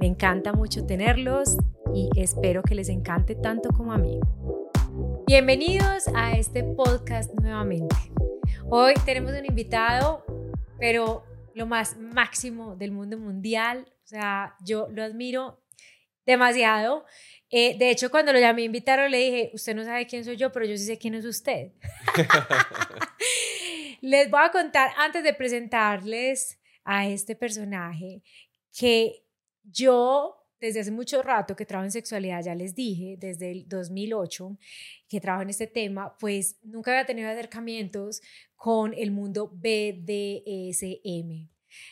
Me encanta mucho tenerlos y espero que les encante tanto como a mí. Bienvenidos a este podcast nuevamente. Hoy tenemos un invitado, pero lo más máximo del mundo mundial. O sea, yo lo admiro demasiado. Eh, de hecho, cuando lo llamé a invitarlo, le dije, usted no sabe quién soy yo, pero yo sí sé quién es usted. les voy a contar, antes de presentarles a este personaje, que yo, desde hace mucho rato que trabajo en sexualidad, ya les dije, desde el 2008 que trabajo en este tema, pues nunca había tenido acercamientos con el mundo BDSM.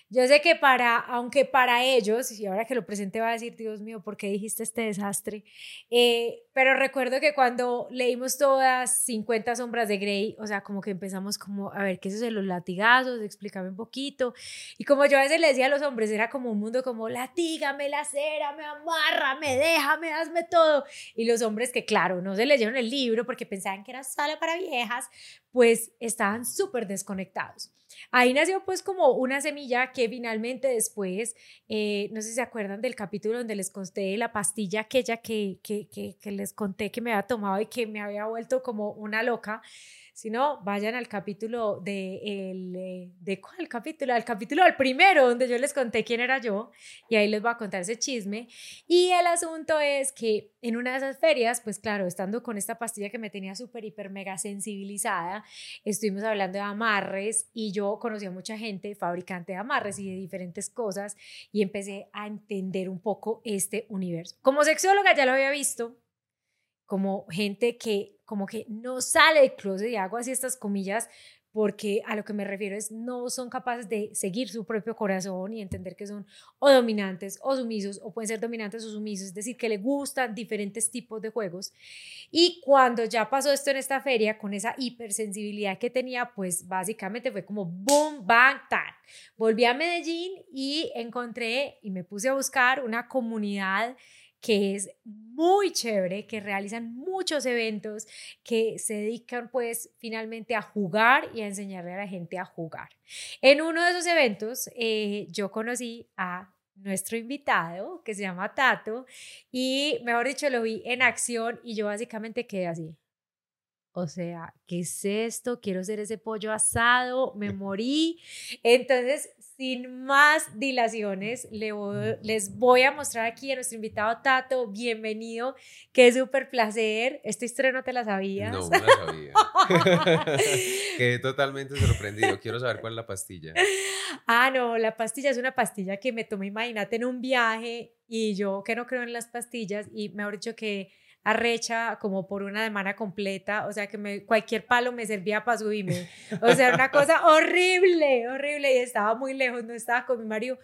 Yo sé que para, aunque para ellos, y ahora que lo presente va a decir, Dios mío, ¿por qué dijiste este desastre? Eh, pero recuerdo que cuando leímos todas 50 sombras de Grey, o sea, como que empezamos como, a ver, ¿qué es eso de los latigazos? Explícame un poquito. Y como yo a veces le decía a los hombres, era como un mundo como, latígame la cera, me amarra, me deja, me hazme todo. Y los hombres que, claro, no se leyeron el libro porque pensaban que era sala para viejas, pues estaban súper desconectados. Ahí nació pues como una semilla que finalmente después, eh, no sé si se acuerdan del capítulo donde les conté la pastilla aquella que, que, que, que les conté que me había tomado y que me había vuelto como una loca. Si no, vayan al capítulo de, el, eh, ¿de cuál capítulo? Al capítulo del primero, donde yo les conté quién era yo, y ahí les voy a contar ese chisme. Y el asunto es que en una de esas ferias, pues claro, estando con esta pastilla que me tenía súper, hiper, mega sensibilizada, estuvimos hablando de amarres y yo conocí a mucha gente, fabricante de amarres y de diferentes cosas, y empecé a entender un poco este universo. Como sexóloga ya lo había visto, como gente que como que no sale del closet y hago así estas comillas porque a lo que me refiero es no son capaces de seguir su propio corazón y entender que son o dominantes o sumisos o pueden ser dominantes o sumisos, es decir, que le gustan diferentes tipos de juegos. Y cuando ya pasó esto en esta feria, con esa hipersensibilidad que tenía, pues básicamente fue como boom, bang, tan. Volví a Medellín y encontré y me puse a buscar una comunidad que es muy chévere, que realizan muchos eventos, que se dedican pues finalmente a jugar y a enseñarle a la gente a jugar. En uno de esos eventos eh, yo conocí a nuestro invitado que se llama Tato y mejor dicho lo vi en acción y yo básicamente quedé así. O sea, ¿qué es esto? Quiero ser ese pollo asado, me morí. Entonces, sin más dilaciones, les voy a mostrar aquí a nuestro invitado Tato. Bienvenido, qué súper placer. Esta historia no te la sabías. No, no la sabía. Quedé totalmente sorprendido. Quiero saber cuál es la pastilla. Ah, no, la pastilla es una pastilla que me tomé, imagínate, en un viaje y yo que no creo en las pastillas y me ha dicho que arrecha como por una semana completa, o sea que me, cualquier palo me servía para subirme, o sea, una cosa horrible, horrible, y estaba muy lejos, no estaba con mi marido,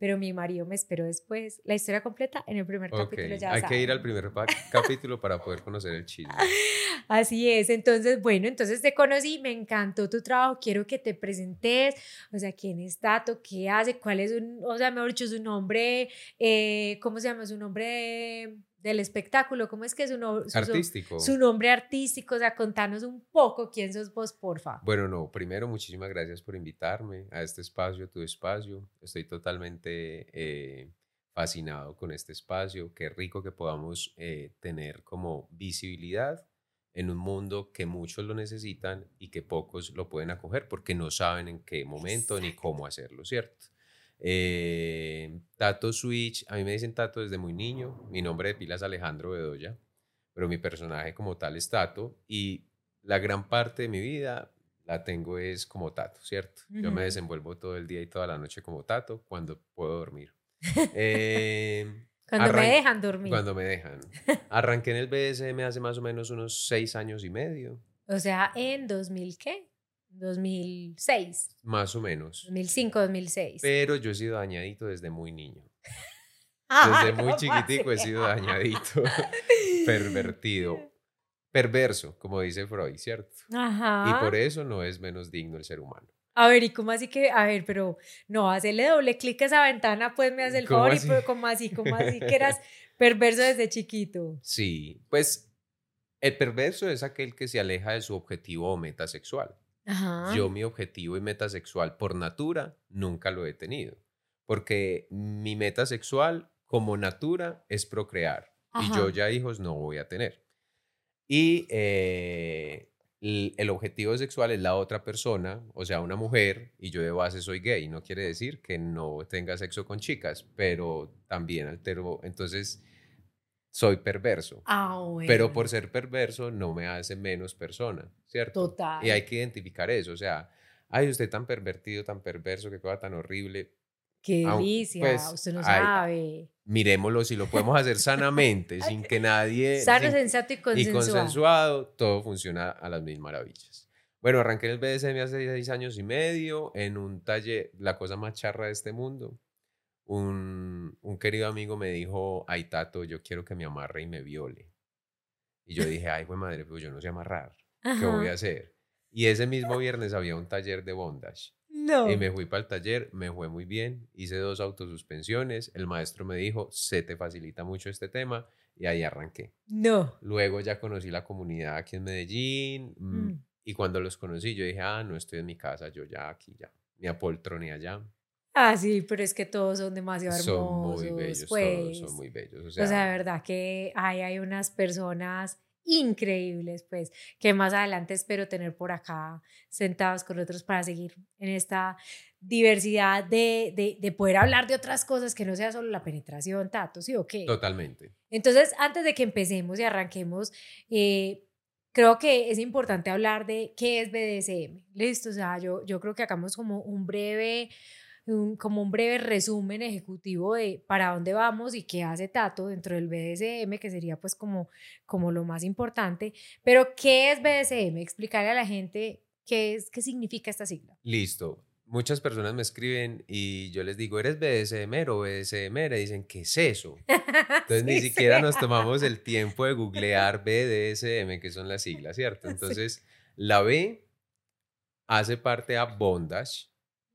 pero mi marido me esperó después. La historia completa en el primer capítulo ya Hay que ir al primer capítulo para poder conocer el chile. Así es, entonces, bueno, entonces te conocí, me encantó tu trabajo, quiero que te presentes, o sea, quién es Tato, qué hace, cuál es un, o sea, mejor dicho, su nombre, eh, ¿cómo se llama? Su nombre del espectáculo, ¿cómo es que es su, nombre? artístico. Su nombre artístico, o sea, contanos un poco quién sos vos, porfa. Bueno, no, primero muchísimas gracias por invitarme a este espacio, tu espacio. Estoy totalmente eh, fascinado con este espacio. Qué rico que podamos eh, tener como visibilidad en un mundo que muchos lo necesitan y que pocos lo pueden acoger porque no saben en qué momento ni cómo hacerlo, ¿cierto? Eh, Tato Switch, a mí me dicen Tato desde muy niño. Mi nombre de pila es Alejandro Bedoya, pero mi personaje como tal es Tato y la gran parte de mi vida la tengo es como Tato, ¿cierto? Yo me desenvuelvo todo el día y toda la noche como Tato cuando puedo dormir. Eh, cuando me dejan dormir. Cuando me dejan. Arranqué en el BSM hace más o menos unos seis años y medio. O sea, en 2000 qué? 2006. Más o menos. 2005, 2006. Pero yo he sido dañadito desde muy niño. Desde muy chiquitico he sido dañadito, pervertido, perverso, como dice Freud, ¿cierto? Ajá. Y por eso no es menos digno el ser humano. A ver, ¿y cómo así que? A ver, pero no, hacerle doble clic a esa ventana, pues me hace el favor. Y pues, ¿Cómo así? ¿Cómo así que eras perverso desde chiquito? Sí, pues el perverso es aquel que se aleja de su objetivo o meta sexual. Ajá. Yo mi objetivo y meta sexual por natura nunca lo he tenido, porque mi meta sexual como natura es procrear y yo ya hijos no voy a tener. Y eh, el, objetivo sexual es la otra persona, o sea, una mujer, y yo de base soy gay. No quiere decir que no tenga sexo con chicas, pero también altero. Entonces, soy perverso. Ah, pero por ser perverso no me hace menos persona, ¿cierto? Total. Y hay que identificar eso. O sea, ay, usted tan pervertido, tan perverso, qué cosa tan horrible. Qué delicia, pues, usted no sabe. Miremoslo si lo podemos hacer sanamente, sin que nadie... Sano, sensato y consensuado. Y consensuado, todo funciona a las mil maravillas. Bueno, arranqué en el BDSM hace seis años y medio en un taller, la cosa más charra de este mundo. Un, un querido amigo me dijo, ay Tato, yo quiero que me amarre y me viole. Y yo dije, ay, pues madre, pues yo no sé amarrar. ¿Qué voy a hacer? Y ese mismo viernes había un taller de bondage. No. Y me fui para el taller, me fue muy bien, hice dos autosuspensiones, el maestro me dijo, se te facilita mucho este tema y ahí arranqué. No. Luego ya conocí la comunidad aquí en Medellín mm, mm. y cuando los conocí yo dije, ah, no estoy en mi casa, yo ya aquí ya, ni apoltroné allá. Ah, sí, pero es que todos son demasiado hermosos. Son muy bellos, pues. son muy bellos. O sea, de verdad que hay, hay unas personas increíbles, pues, que más adelante espero tener por acá sentados con otros para seguir en esta diversidad de, de, de, poder hablar de otras cosas que no sea solo la penetración, Tato, ¿sí o qué? Totalmente. Entonces, antes de que empecemos y arranquemos, eh, creo que es importante hablar de qué es BDSM. Listo, o sea, yo, yo creo que hagamos como un breve como un breve resumen ejecutivo de para dónde vamos y qué hace Tato dentro del BDSM, que sería pues como, como lo más importante. Pero, ¿qué es BDSM? Explicarle a la gente qué, es, qué significa esta sigla. Listo. Muchas personas me escriben y yo les digo, ¿eres BDSM o BDSM? Y dicen, ¿qué es eso? Entonces ni siquiera nos tomamos el tiempo de googlear BDSM, que son las siglas, ¿cierto? Entonces, la B hace parte a bondage,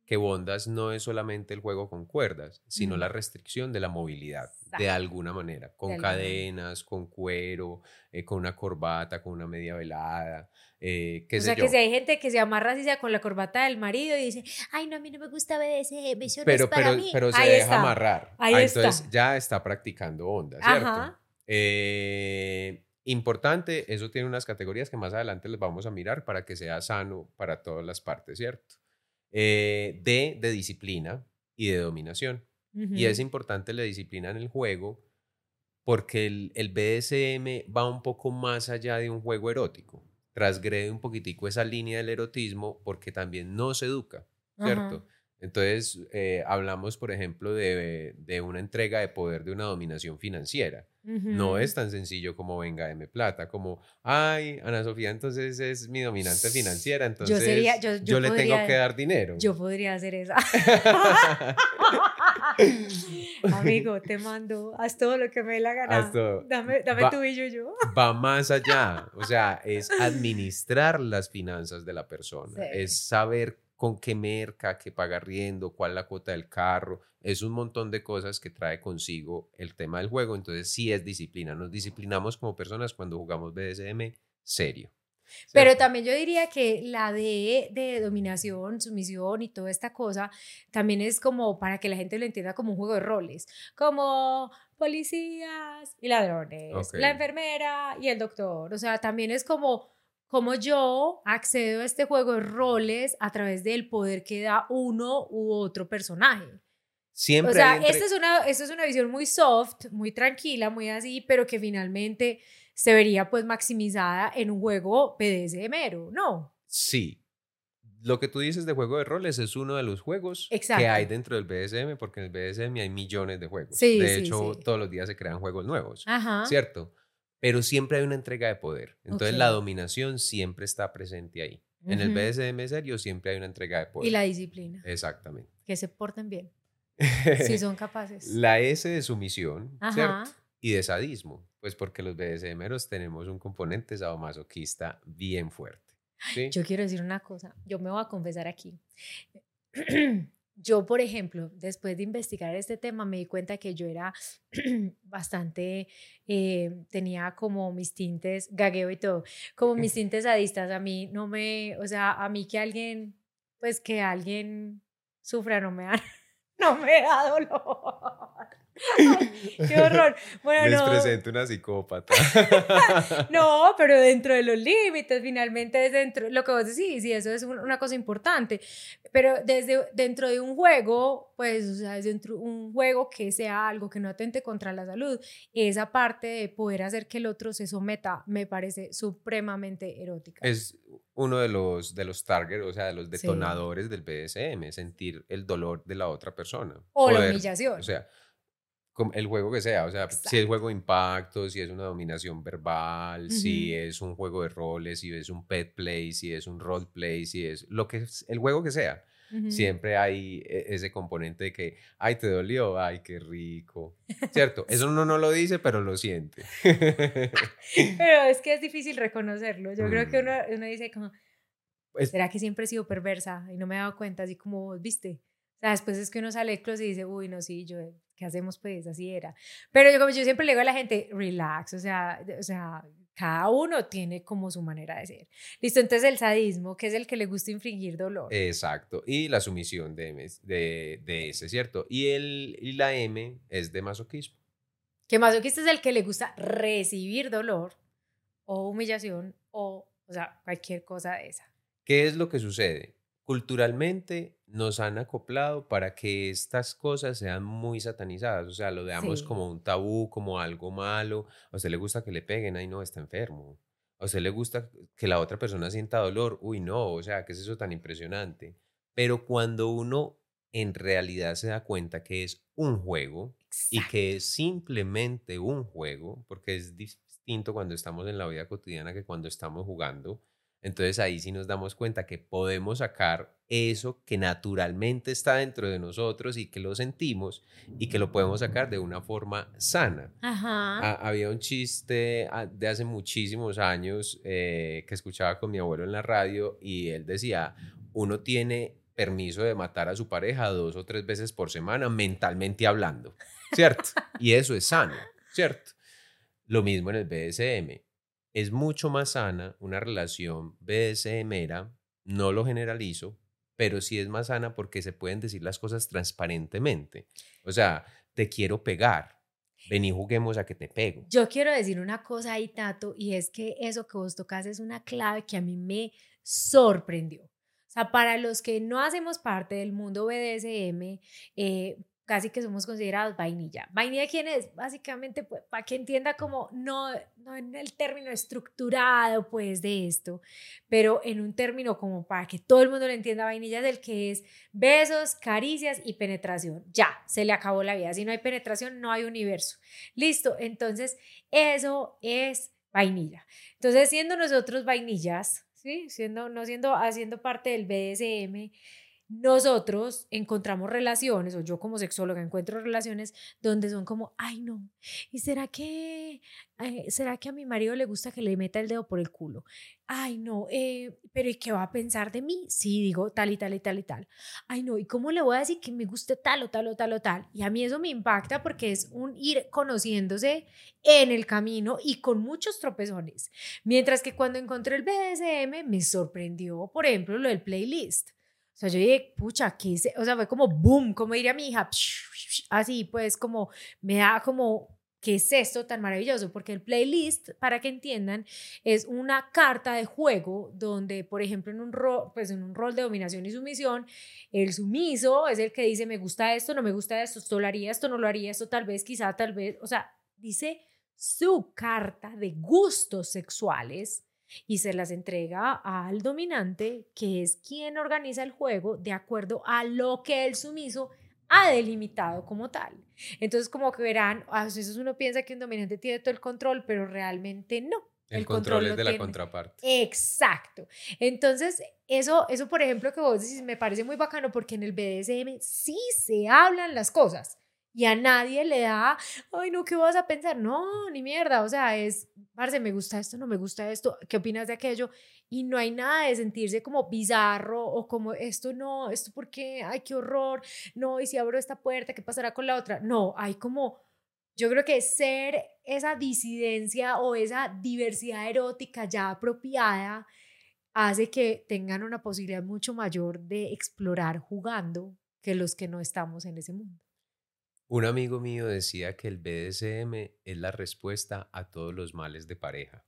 que Bondas no es solamente el juego con cuerdas, sino la restricción de la movilidad, de alguna manera, con cadenas, con cuero, eh, con una corbata, con una media velada. Eh, qué o sea, que si hay gente que se amarra así sea con la corbata del marido y dice, ay, no, a mí no me gusta BDSM, eso pero, es para pero, mí. Pero se deja amarrar. Ahí ah, Entonces ya está practicando onda, ¿cierto? Eh, importante, eso tiene unas categorías que más adelante les vamos a mirar para que sea sano para todas las partes, ¿cierto? Eh, de, de disciplina y de dominación. Y es importante la disciplina en el juego porque el, el, BDSM va un poco más allá de un juego erótico. Transgrede un poquitico esa línea del erotismo porque también no se educa, ¿cierto? Entonces, eh, hablamos, por ejemplo, de, de, una entrega de poder de una dominación financiera. No es tan sencillo como venga, M plata, como, ay, Ana Sofía, entonces es mi dominante financiera, entonces yo, sería, yo, le tengo que dar dinero. Yo podría hacer eso. Amigo, te mando, haz todo lo que me dé la gana. Dame, dame tu billo yo. va más allá, o sea, es administrar las finanzas de la persona, es saber con qué merca, qué paga riendo, cuál la cuota del carro. Es un montón de cosas que trae consigo el tema del juego. Entonces sí es disciplina. Nos disciplinamos como personas cuando jugamos BDSM serio. Pero también yo diría que la de, de dominación, sumisión y toda esta cosa también es como para que la gente lo entienda como un juego de roles, como policías y ladrones, la enfermera y el doctor. O sea, también es como cómo yo accedo a este juego de roles a través del poder que da uno u otro personaje. Siempre. O sea, esta, es una, esta es una visión muy soft, muy tranquila, muy así, pero que finalmente se vería pues maximizada en un juego PDSMero, ¿no? Sí. Lo que tú dices de juego de roles es uno de los juegos que hay dentro del BDSM, porque en el BDSM hay millones de juegos. de hecho, todos los días se crean juegos nuevos, Ajá. ¿cierto? Pero siempre hay una entrega de poder. Entonces la dominación siempre está presente ahí. En el BDSM serio siempre hay una entrega de poder. Y la disciplina. Exactamente. Que se porten bien. Si son capaces. La S de sumisión, ¿cierto? Y de sadismo, pues porque los BDSMeros tenemos un componente sadomasoquista bien fuerte. Yo quiero decir una cosa, yo me voy a confesar aquí. Yo, por ejemplo, después de investigar este tema, me di cuenta que yo era bastante, eh, tenía como mis tintes, gagueo y todo, como mis tintes sadistas. A mí no me, o sea, a mí que alguien, pues que alguien sufra no me da, no me da dolor. Qué horror. Bueno, Les presento una psicópata. no, pero dentro de los límites, finalmente es dentro, lo que vos decís, y eso es una cosa importante. Pero desde dentro de un juego, pues, o sea, dentro un juego que sea algo que no atente contra la salud, esa parte de poder hacer que el otro se someta me parece supremamente erótica. Es uno de los, de los targets, o sea, de los detonadores del BDSM, sentir el dolor de la otra persona. O la humillación. O sea, el juego que sea, o sea, si es juego de impacto, si es una dominación verbal, si es un juego de roles, si es un pet play, si es un role play, si es lo que es, el juego que sea. Siempre hay e, ese componente de que, ay, te dolió, ay, qué rico. ¿Cierto? Eso uno no lo dice, pero lo siente. pero es que es difícil reconocerlo. Yo creo que uno, mm. uno dice como, ¿será que siempre he sido perversa? Y no me he dado cuenta, así como, viste. O sea, después es que uno sale close y dice, uy, no, sí, yo ¿qué hacemos pues? Así era. Pero yo, como yo siempre le digo a la gente, relax, o sea, o sea, cada uno tiene como su manera de ser. Listo, entonces el sadismo, que es el que le gusta infringir dolor. Exacto, y la sumisión de, de, de ese, ¿cierto? Y, el, y la M es de masoquismo. Que masoquista es el que le gusta recibir dolor o humillación o, o sea, cualquier cosa de esa. ¿Qué es lo que sucede? Culturalmente nos han acoplado para que estas cosas sean muy satanizadas, o sea, lo veamos como un tabú, como algo malo, a usted le gusta que le peguen, ay no, está enfermo, a usted le gusta que la otra persona sienta dolor, uy no, o sea, ¿qué es eso tan impresionante? Pero cuando uno en realidad se da cuenta que es un juego y que es simplemente un juego, porque es distinto cuando estamos en la vida cotidiana que cuando estamos jugando, entonces ahí sí nos damos cuenta que podemos sacar eso que naturalmente está dentro de nosotros y que lo sentimos y que lo podemos sacar de una forma sana. había un chiste ah, de hace muchísimos años eh, que escuchaba con mi abuelo en la radio y él decía, uno tiene permiso de matar a su pareja dos o tres veces por semana mentalmente hablando, ¿cierto? y eso es sano, ¿cierto? Lo mismo en el BDSM es mucho más sana una relación BDSMera, no lo generalizo, pero sí es más sana porque se pueden decir las cosas transparentemente. O sea, te quiero pegar, ven y juguemos a que te pego. Yo quiero decir una cosa ahí, Tato, y es que eso que vos tocas es una clave que a mí me sorprendió. O sea, para los que no hacemos parte del mundo BDSM, eh, casi que somos considerados vainilla. ¿Vainilla quién es? Básicamente, pues, para que entienda como, no, no en el término estructurado, pues, de esto, pero en un término como para que todo el mundo lo entienda, vainilla es el que es besos, caricias y penetración. Ya, se le acabó la vida. Si no hay penetración, no hay universo. Listo, entonces, eso es vainilla. Entonces, siendo nosotros vainillas, ¿sí? Siendo, no siendo, haciendo parte del BDSM, nosotros encontramos relaciones, o yo como sexóloga encuentro relaciones donde son como, ay no, ¿y será que, eh, será que a mi marido le gusta que le meta el dedo por el culo? Ay no, eh, pero ¿y qué va a pensar de mí? Sí, digo tal y tal y tal y tal. Ay no, ¿y cómo le voy a decir que me guste tal o tal o tal o tal? Y a mí eso me impacta porque es un ir conociéndose en el camino y con muchos tropezones. Mientras que cuando encontré el BDSM me sorprendió, por ejemplo, lo del playlist. O sea, yo dije, pucha, ¿qué es? O sea, fue como boom, como diría mi hija, así, pues como me da como, ¿qué es esto tan maravilloso? Porque el playlist, para que entiendan, es una carta de juego donde, por ejemplo, en un rol, pues en un rol de dominación y sumisión, el sumiso es el que dice, me gusta esto, no me gusta esto, esto lo haría, esto no lo haría, esto tal vez, quizá, tal vez, o sea, dice su carta de gustos sexuales y se las entrega al dominante, que es quien organiza el juego de acuerdo a lo que el sumiso ha delimitado como tal. Entonces, como que verán, a veces uno piensa que un dominante tiene todo el control, pero realmente no. El, control, es de la contraparte. Exacto. Entonces, eso, eso, por ejemplo, que vos decís, me parece muy bacano porque en el BDSM sí se hablan las cosas y a nadie le da, ay, no, ¿qué vas a pensar? No, ni mierda. O sea, es, parce, me gusta esto, no me gusta esto, ¿qué opinas de aquello? Y no hay nada de sentirse como bizarro o como esto no, esto por qué, ay, qué horror, no, y si abro esta puerta, ¿qué pasará con la otra? No, hay como yo creo que ser esa disidencia o esa diversidad erótica ya apropiada hace que tengan una posibilidad mucho mayor de explorar jugando que los que no estamos en ese mundo. Un amigo mío decía que el BDSM es la respuesta a todos los males de pareja.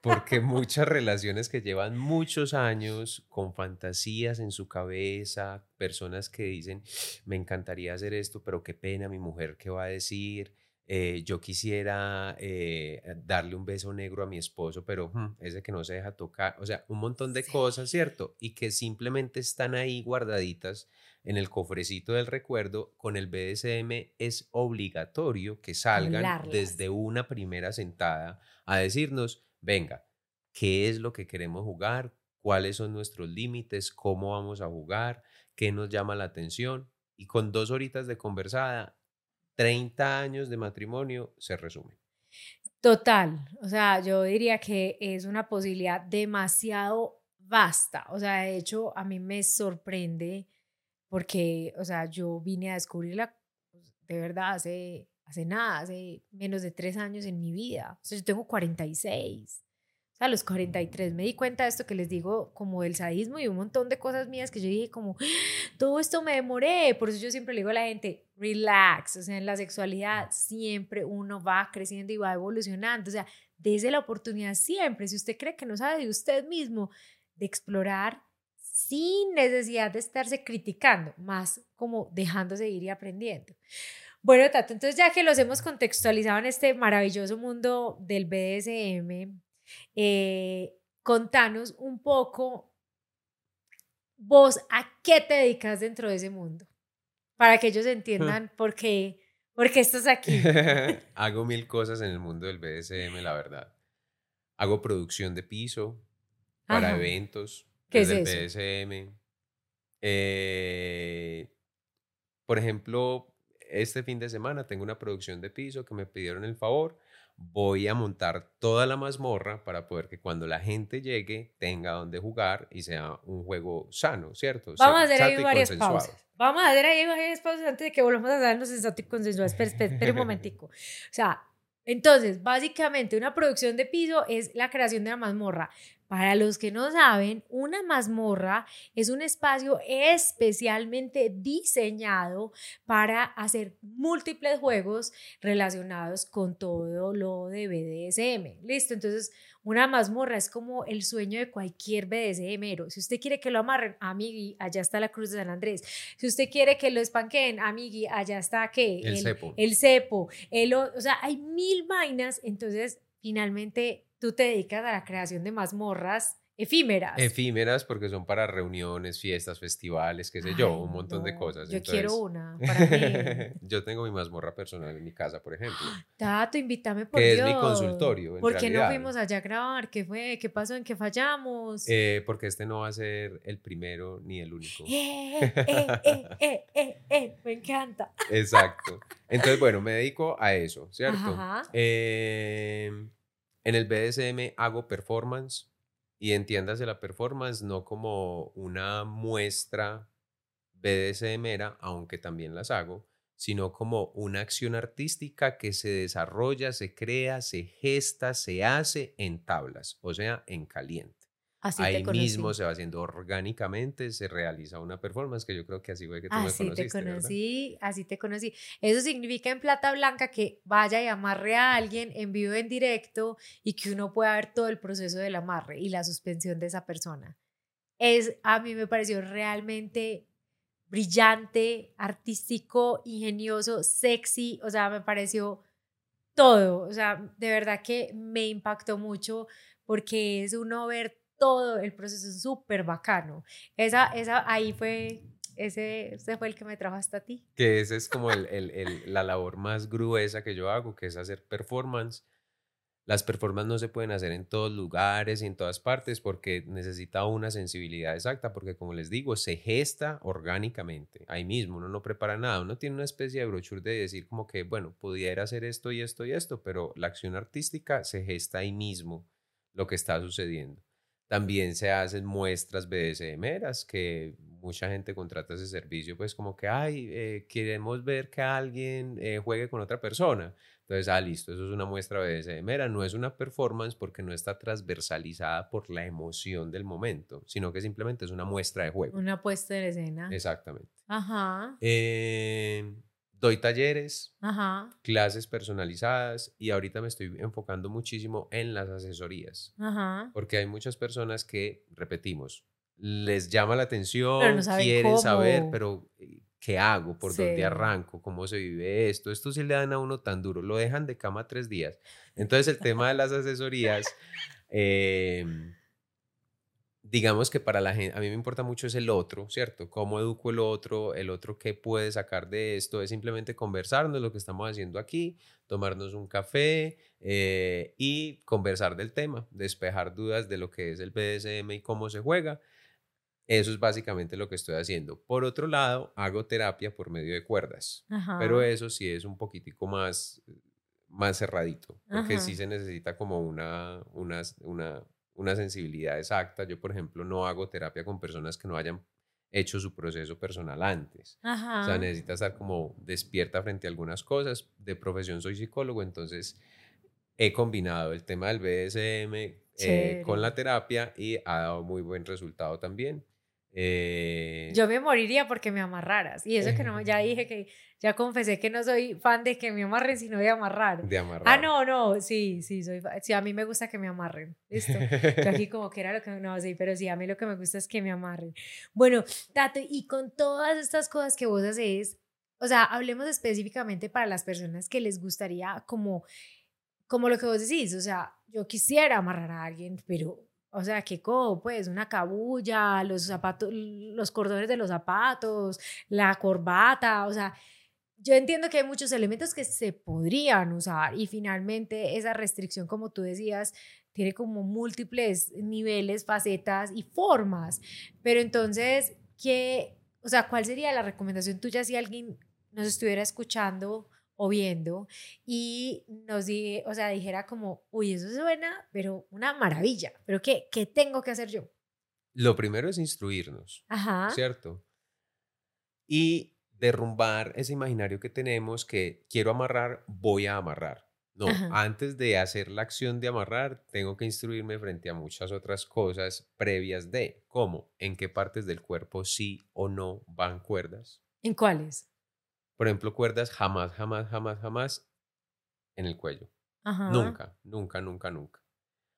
Porque muchas relaciones que llevan muchos años con fantasías en su cabeza, personas que dicen, me encantaría hacer esto, pero qué pena mi mujer, ¿qué va a decir? Eh, yo quisiera eh, darle un beso negro a mi esposo, pero mm, ese que no se deja tocar, o sea, un montón de cosas, ¿cierto? Y que simplemente están ahí guardaditas en el cofrecito del recuerdo, con el BDSM es obligatorio que salgan desde una primera sentada a decirnos, venga, ¿qué es lo que queremos jugar? ¿Cuáles son nuestros límites? ¿Cómo vamos a jugar? ¿Qué nos llama la atención? Y con dos horitas de conversada, 30 años de matrimonio se resumen. Total, o sea, yo diría que es una posibilidad demasiado vasta, o sea, de hecho a mí me sorprende porque, o sea, yo vine a descubrirla pues, de verdad hace, hace nada, hace menos de tres años en mi vida. O sea, yo tengo 46. O sea, a los 43 me di cuenta de esto que les digo, como del sadismo y un montón de cosas mías que yo dije como, todo esto me demoré. Por eso yo siempre le digo a la gente, relax. O sea, en la sexualidad siempre uno va creciendo y va evolucionando. O sea, desde la oportunidad siempre. Si usted cree que no sabe de usted mismo, de explorar, sin necesidad de estarse criticando, más como dejándose ir y aprendiendo. Bueno, Tato, entonces ya que los hemos contextualizado en este maravilloso mundo del BDSM, eh, contanos un poco vos a qué te dedicas dentro de ese mundo, para que ellos entiendan por qué, por qué estás aquí. Hago mil cosas en el mundo del BDSM, la verdad. Hago producción de piso para eventos, ¿Qué es eso? BSM. Eh, por ejemplo, este fin de semana tengo una producción de piso que me pidieron el favor. Voy a montar toda la mazmorra para poder que cuando la gente llegue tenga donde jugar y sea un juego sano, ¿cierto? Vamos a hacer ahí varias pausas. Vamos a hacer ahí varias pausas antes de que volvamos a darnos sensato y consensual. Espera, espera, espera un momentico. O sea, entonces, básicamente una producción de piso es la creación de la mazmorra. Para los que no saben, una mazmorra es un espacio especialmente diseñado para hacer múltiples juegos relacionados con todo lo de BDSM. Listo, entonces una mazmorra es como el sueño de cualquier BDSMero. Si usted quiere que lo amarren, amigui, allá está la Cruz de San Andrés. Si usted quiere que lo espanquen, amigui, allá está ¿qué? El, cepo. El cepo. El, o sea, hay mil vainas. Entonces, finalmente tú te dedicas a la creación de mazmorras efímeras. Efímeras porque son para reuniones, fiestas, festivales, qué sé yo, un montón de cosas. Yo quiero una para mí. yo tengo mi mazmorra personal en mi casa, por ejemplo. Tato, invítame por que Dios. es mi consultorio. ¿Por qué no fuimos allá a grabar? ¿Qué fue? ¿Qué pasó? ¿En qué fallamos? Eh, porque este no va a ser el primero ni el único. Eh, eh, eh, eh, eh, me encanta. Exacto. Entonces, bueno, me dedico a eso, ¿cierto? Ajá. En el BDSM hago performance y entiéndase la performance no como una muestra BDSMera, aunque también las hago, sino como una acción artística que se desarrolla, se crea, se gesta, se hace en tablas, o sea, en caliente. Ahí mismo se va haciendo orgánicamente, se realiza una performance que yo creo que así fue que tú así me conociste. Te conocí, así te conocí. Eso significa en plata blanca que vaya y amarre a alguien en vivo, en directo y que uno pueda ver todo el proceso del amarre y la suspensión de esa persona. Es, a mí me pareció realmente brillante, artístico, ingenioso, sexy, o sea, me pareció todo, o sea, de verdad que me impactó mucho porque es uno ver todo el proceso es súper bacano. Esa, esa, ahí fue, ese, ese fue el que me trajo hasta ti. Que esa es como el, el, la labor más gruesa que yo hago, que es hacer performance. Las performances no se pueden hacer en todos lugares y en todas partes porque necesita una sensibilidad exacta, porque como les digo, se gesta orgánicamente, ahí mismo, uno no prepara nada, uno tiene una especie de brochure de decir como que, bueno, pudiera hacer esto y esto y esto, pero la acción artística se gesta ahí mismo lo que está sucediendo. También se hacen muestras BDSMeras, que mucha gente contrata ese servicio, pues como que, ay, eh, queremos ver que alguien eh, juegue con otra persona. Entonces, ah, listo, eso es una muestra BDSMera, no es una performance porque no está transversalizada por la emoción del momento, sino que simplemente es una muestra de juego. Una puesta en escena. Exactamente. Ajá. Eh, doy talleres, Ajá. clases personalizadas y ahorita me estoy enfocando muchísimo en las asesorías, Ajá. porque hay muchas personas que, repetimos, les llama la atención, no quieren saber, pero eh, ¿qué hago? ¿Por dónde Sí. arranco? ¿Cómo se vive esto? Esto sí le dan a uno tan duro, lo dejan de cama tres días. Entonces el tema de las asesorías, eh, digamos que para la gente, a mí me importa mucho es el otro, ¿cierto? ¿Cómo educo el otro? El otro qué puede sacar de esto es simplemente conversarnos lo que estamos haciendo aquí, tomarnos un café eh, y conversar del tema, despejar dudas de lo que es el BDSM y cómo se juega. Eso es básicamente lo que estoy haciendo. Por otro lado, hago terapia por medio de cuerdas, Ajá. pero eso sí es un poquitico más, más cerradito, porque Ajá. sí se necesita como una, una, una, una sensibilidad exacta. Yo, por ejemplo, no hago terapia con personas que no hayan hecho su proceso personal antes. Ajá. O sea, necesita estar como despierta frente a algunas cosas. De profesión soy psicólogo, entonces he combinado el tema del BDSM eh, con la terapia y ha dado muy buen resultado también. Eh, Yo me moriría porque me amarraras. Y eso que no, ya dije que, ya confesé que no soy fan de que me amarren, sino de amarrar. de amarrar. Ah, no, no, sí, sí, soy, sí, a mí me gusta que me amarren. Listo. Yo aquí como que era lo que, no, sí, pero sí, a mí lo que me gusta es que me amarren. Bueno, Tato, y con todas estas cosas que vos haces, o sea, hablemos específicamente para las personas que les gustaría como, como lo que vos decís, o sea, yo quisiera amarrar a alguien, pero, o sea, ¿qué cojo? Pues una cabulla, los zapatos, los cordones de los zapatos, la corbata, o sea, yo entiendo que hay muchos elementos que se podrían usar y finalmente esa restricción, como tú decías, tiene como múltiples niveles, facetas y formas. Pero entonces, ¿qué, o sea, cuál sería la recomendación tuya si alguien nos estuviera escuchando o viendo y nos di, o sea, dijera como, uy, eso suena, pero una maravilla, pero ¿qué, qué tengo que hacer yo? Lo primero es instruirnos, Ajá. ¿cierto? Y derrumbar ese imaginario que tenemos que quiero amarrar, voy a amarrar. No, Ajá. antes de hacer la acción de amarrar, tengo que instruirme frente a muchas otras cosas previas de cómo, en qué partes del cuerpo sí o no van cuerdas. ¿En cuáles? Por ejemplo, cuerdas jamás, jamás, jamás, jamás en el cuello. Ajá. Nunca, nunca, nunca, nunca.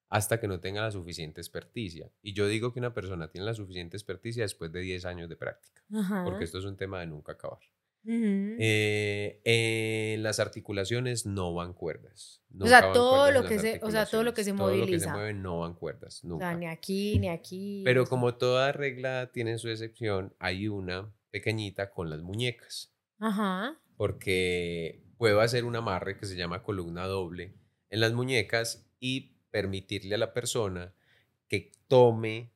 Hasta que no tenga la suficiente experticia. Y yo digo que una persona tiene la suficiente experticia después de 10 años de práctica, Ajá. porque esto es un tema de nunca acabar. Ujú. Eh, en las articulaciones no van cuerdas. O sea, nunca todo lo que se- o sea, todo lo que se articulaciones. Todo lo que se moviliza. mueve no van cuerdas, O sea, nunca. ni aquí, ni aquí. Pero como toda regla tiene su excepción, hay una pequeñita con las muñecas. Ajá. porque puedo hacer un amarre que se llama columna doble en las muñecas y permitirle a la persona que tome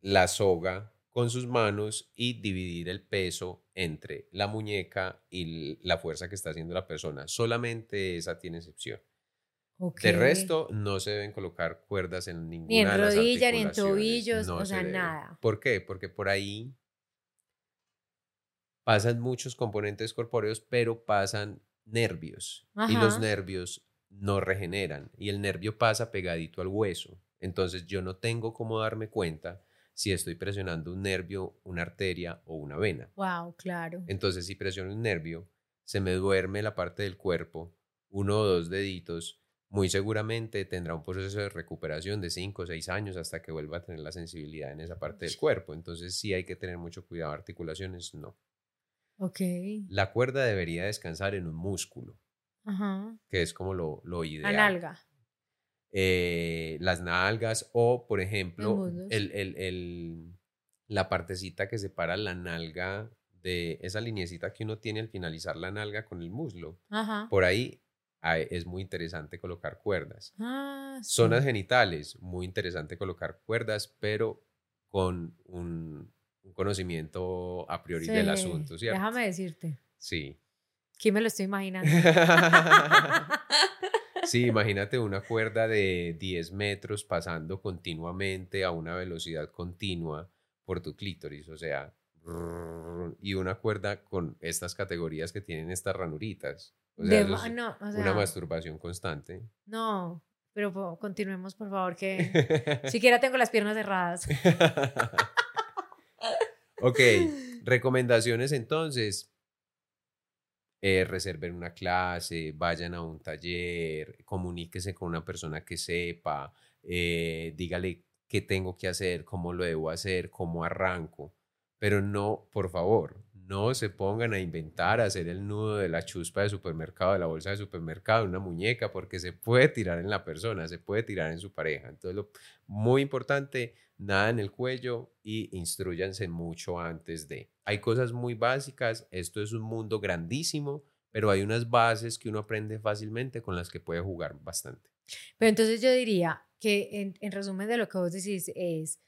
la soga con sus manos y dividir el peso entre la muñeca y la fuerza que está haciendo la persona. Solamente esa tiene excepción. De resto, no se deben colocar cuerdas en ninguna Ni en de las rodilla, ni en tobillos, No o se sea, nada. ¿Por qué? Porque por ahí pasan muchos componentes corpóreos, pero pasan nervios. Y los nervios no regeneran. Y el nervio pasa pegadito al hueso. Entonces yo no tengo cómo darme cuenta si estoy presionando un nervio, una arteria o una vena. Wow, claro. Entonces, si presiono un nervio, se me duerme la parte del cuerpo, uno o dos deditos, muy seguramente tendrá un proceso de recuperación de 5 o 6 años hasta que vuelva a tener la sensibilidad en esa parte del cuerpo. Entonces, sí hay que tener mucho cuidado. Articulaciones, no. Ok. La cuerda debería descansar en un músculo, Ajá. que es como lo, lo La ideal. nalga. Eh, las nalgas o, por ejemplo, el, el- el- la partecita que separa la nalga de esa linecita que uno tiene al finalizar la nalga con el muslo. Ajá. Por ahí es muy interesante colocar cuerdas. Ah, Zonas genitales, muy interesante colocar cuerdas, pero con un, conocimiento a priori del asunto, ¿cierto? Déjame decirte. Sí. ¿Quién me lo estoy imaginando? sí, imagínate una cuerda de 10 metros pasando continuamente a una velocidad continua por tu clítoris, o sea, y una cuerda con estas categorías que tienen estas ranuritas. O sea, una masturbación constante. No, pero continuemos, por favor, que siquiera tengo las piernas cerradas. Ok, recomendaciones entonces. Eh, reserven una clase, vayan a un taller, comuníquese con una persona que sepa, eh, dígale qué tengo que hacer, cómo lo debo hacer, cómo arranco. Pero no, por favor, no se pongan a inventar, a hacer el nudo de la chuspa de supermercado, de la bolsa de supermercado, una muñeca, porque se puede tirar en la persona, se puede tirar en su pareja. Entonces, lo, muy importante, nada en el cuello y instruyanse mucho antes de. Hay cosas muy básicas, esto es un mundo grandísimo, pero hay unas bases que uno aprende fácilmente con las que puede jugar bastante. Pero entonces yo diría que en, resumen de lo que vos decís es,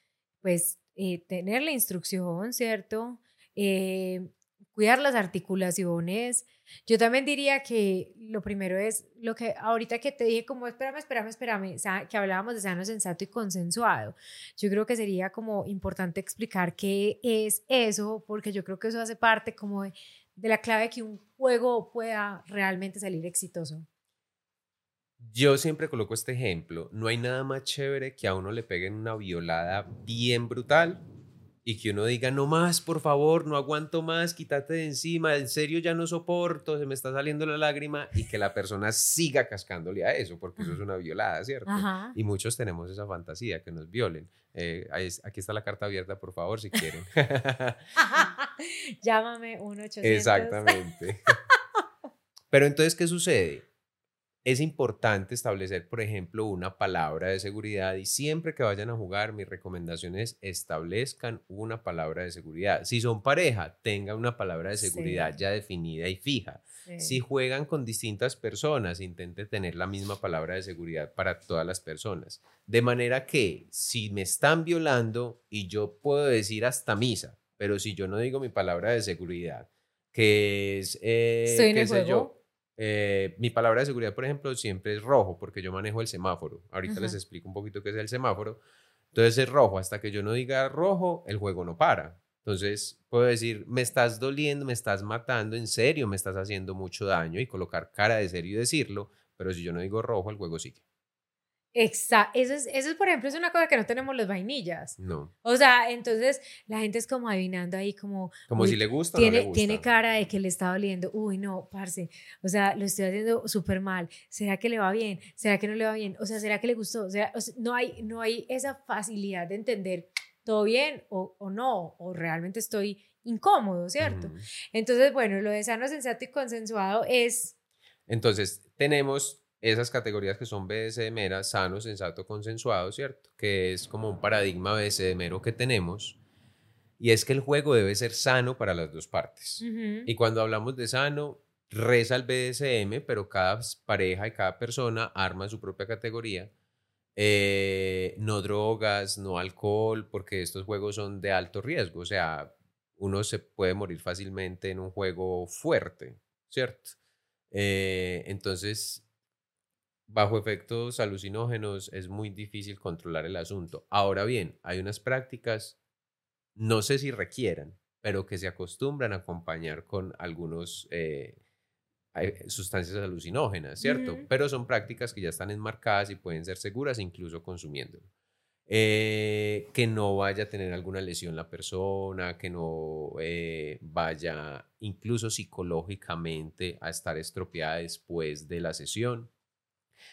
pues, eh, tener la instrucción, ¿cierto? Eh, cuidar las articulaciones. Yo también diría que lo primero es lo que ahorita que te dije como espérame, espérame, espérame, que hablábamos de sano, sensato y consensuado. Yo creo que sería como importante explicar qué es eso, porque yo creo que eso hace parte como de, de la clave que un juego pueda realmente salir exitoso. Yo siempre coloco este ejemplo, no hay nada más chévere que a uno le peguen una violada bien brutal y que uno diga, no más, por favor, no aguanto más, quítate de encima, en serio ya no soporto, se me está saliendo la lágrima, y que la persona siga cascándole a eso, porque eso es una violada, ¿cierto? Y muchos tenemos esa fantasía, que nos violen. Eh, aquí está la carta abierta, por favor, si quieren. Llámame 1-800. Exactamente. Pero entonces, ¿qué sucede? Es importante establecer, por ejemplo, una palabra de seguridad y siempre que vayan a jugar, mi recomendación es establezcan una palabra de seguridad. Si son pareja, tengan una palabra de seguridad ya definida y fija. Si juegan con distintas personas, intente tener la misma palabra de seguridad para todas las personas. De manera que si me están violando y yo puedo decir hasta misa, pero si yo no digo mi palabra de seguridad, que es, eh, qué sé yo, eh, mi palabra de seguridad, por ejemplo, siempre es rojo porque yo manejo el semáforo. Ahorita les explico un poquito qué es el semáforo. Entonces es rojo. Hasta que yo no diga rojo, el juego no para. Entonces puedo decir, me estás doliendo, me estás matando, en serio, me estás haciendo mucho daño y colocar cara de serio y decirlo. Pero si yo no digo rojo, el juego sigue. Exacto. Eso es, eso es, por ejemplo, es una cosa que no tenemos los vainillas. No. O sea, entonces la gente es como adivinando ahí como... Como si le gusta tiene, o no le gusta. Tiene cara de que le está doliendo. Uy, no, parce. O sea, lo estoy haciendo súper mal. ¿Será que le va bien? ¿Será que no le va bien? O sea, ¿será que le gustó? O sea, no, hay, no hay esa facilidad de entender todo bien o, o no, o realmente estoy incómodo, ¿cierto? Entonces, bueno, lo de sano, sensato y consensuado es... Entonces, tenemos esas categorías que son BDSM, sano, sensato, consensuado, ¿cierto? Que es como un paradigma BDSM que tenemos. Y es que el juego debe ser sano para las dos partes. Y cuando hablamos de sano, reza el BDSM, pero cada pareja y cada persona arma su propia categoría. Eh, no drogas, no alcohol, porque estos juegos son de alto riesgo. O sea, uno se puede morir fácilmente en un juego fuerte, ¿cierto? Eh, entonces, bajo efectos alucinógenos es muy difícil controlar el asunto. Ahora bien, hay unas prácticas, no sé si requieran, pero que se acostumbran a acompañar con algunos eh, sustancias alucinógenas, ¿cierto? Pero son prácticas que ya están enmarcadas y pueden ser seguras incluso consumiéndolo. Eh, que no vaya a tener alguna lesión la persona, que no eh, vaya incluso psicológicamente a estar estropeada después de la sesión.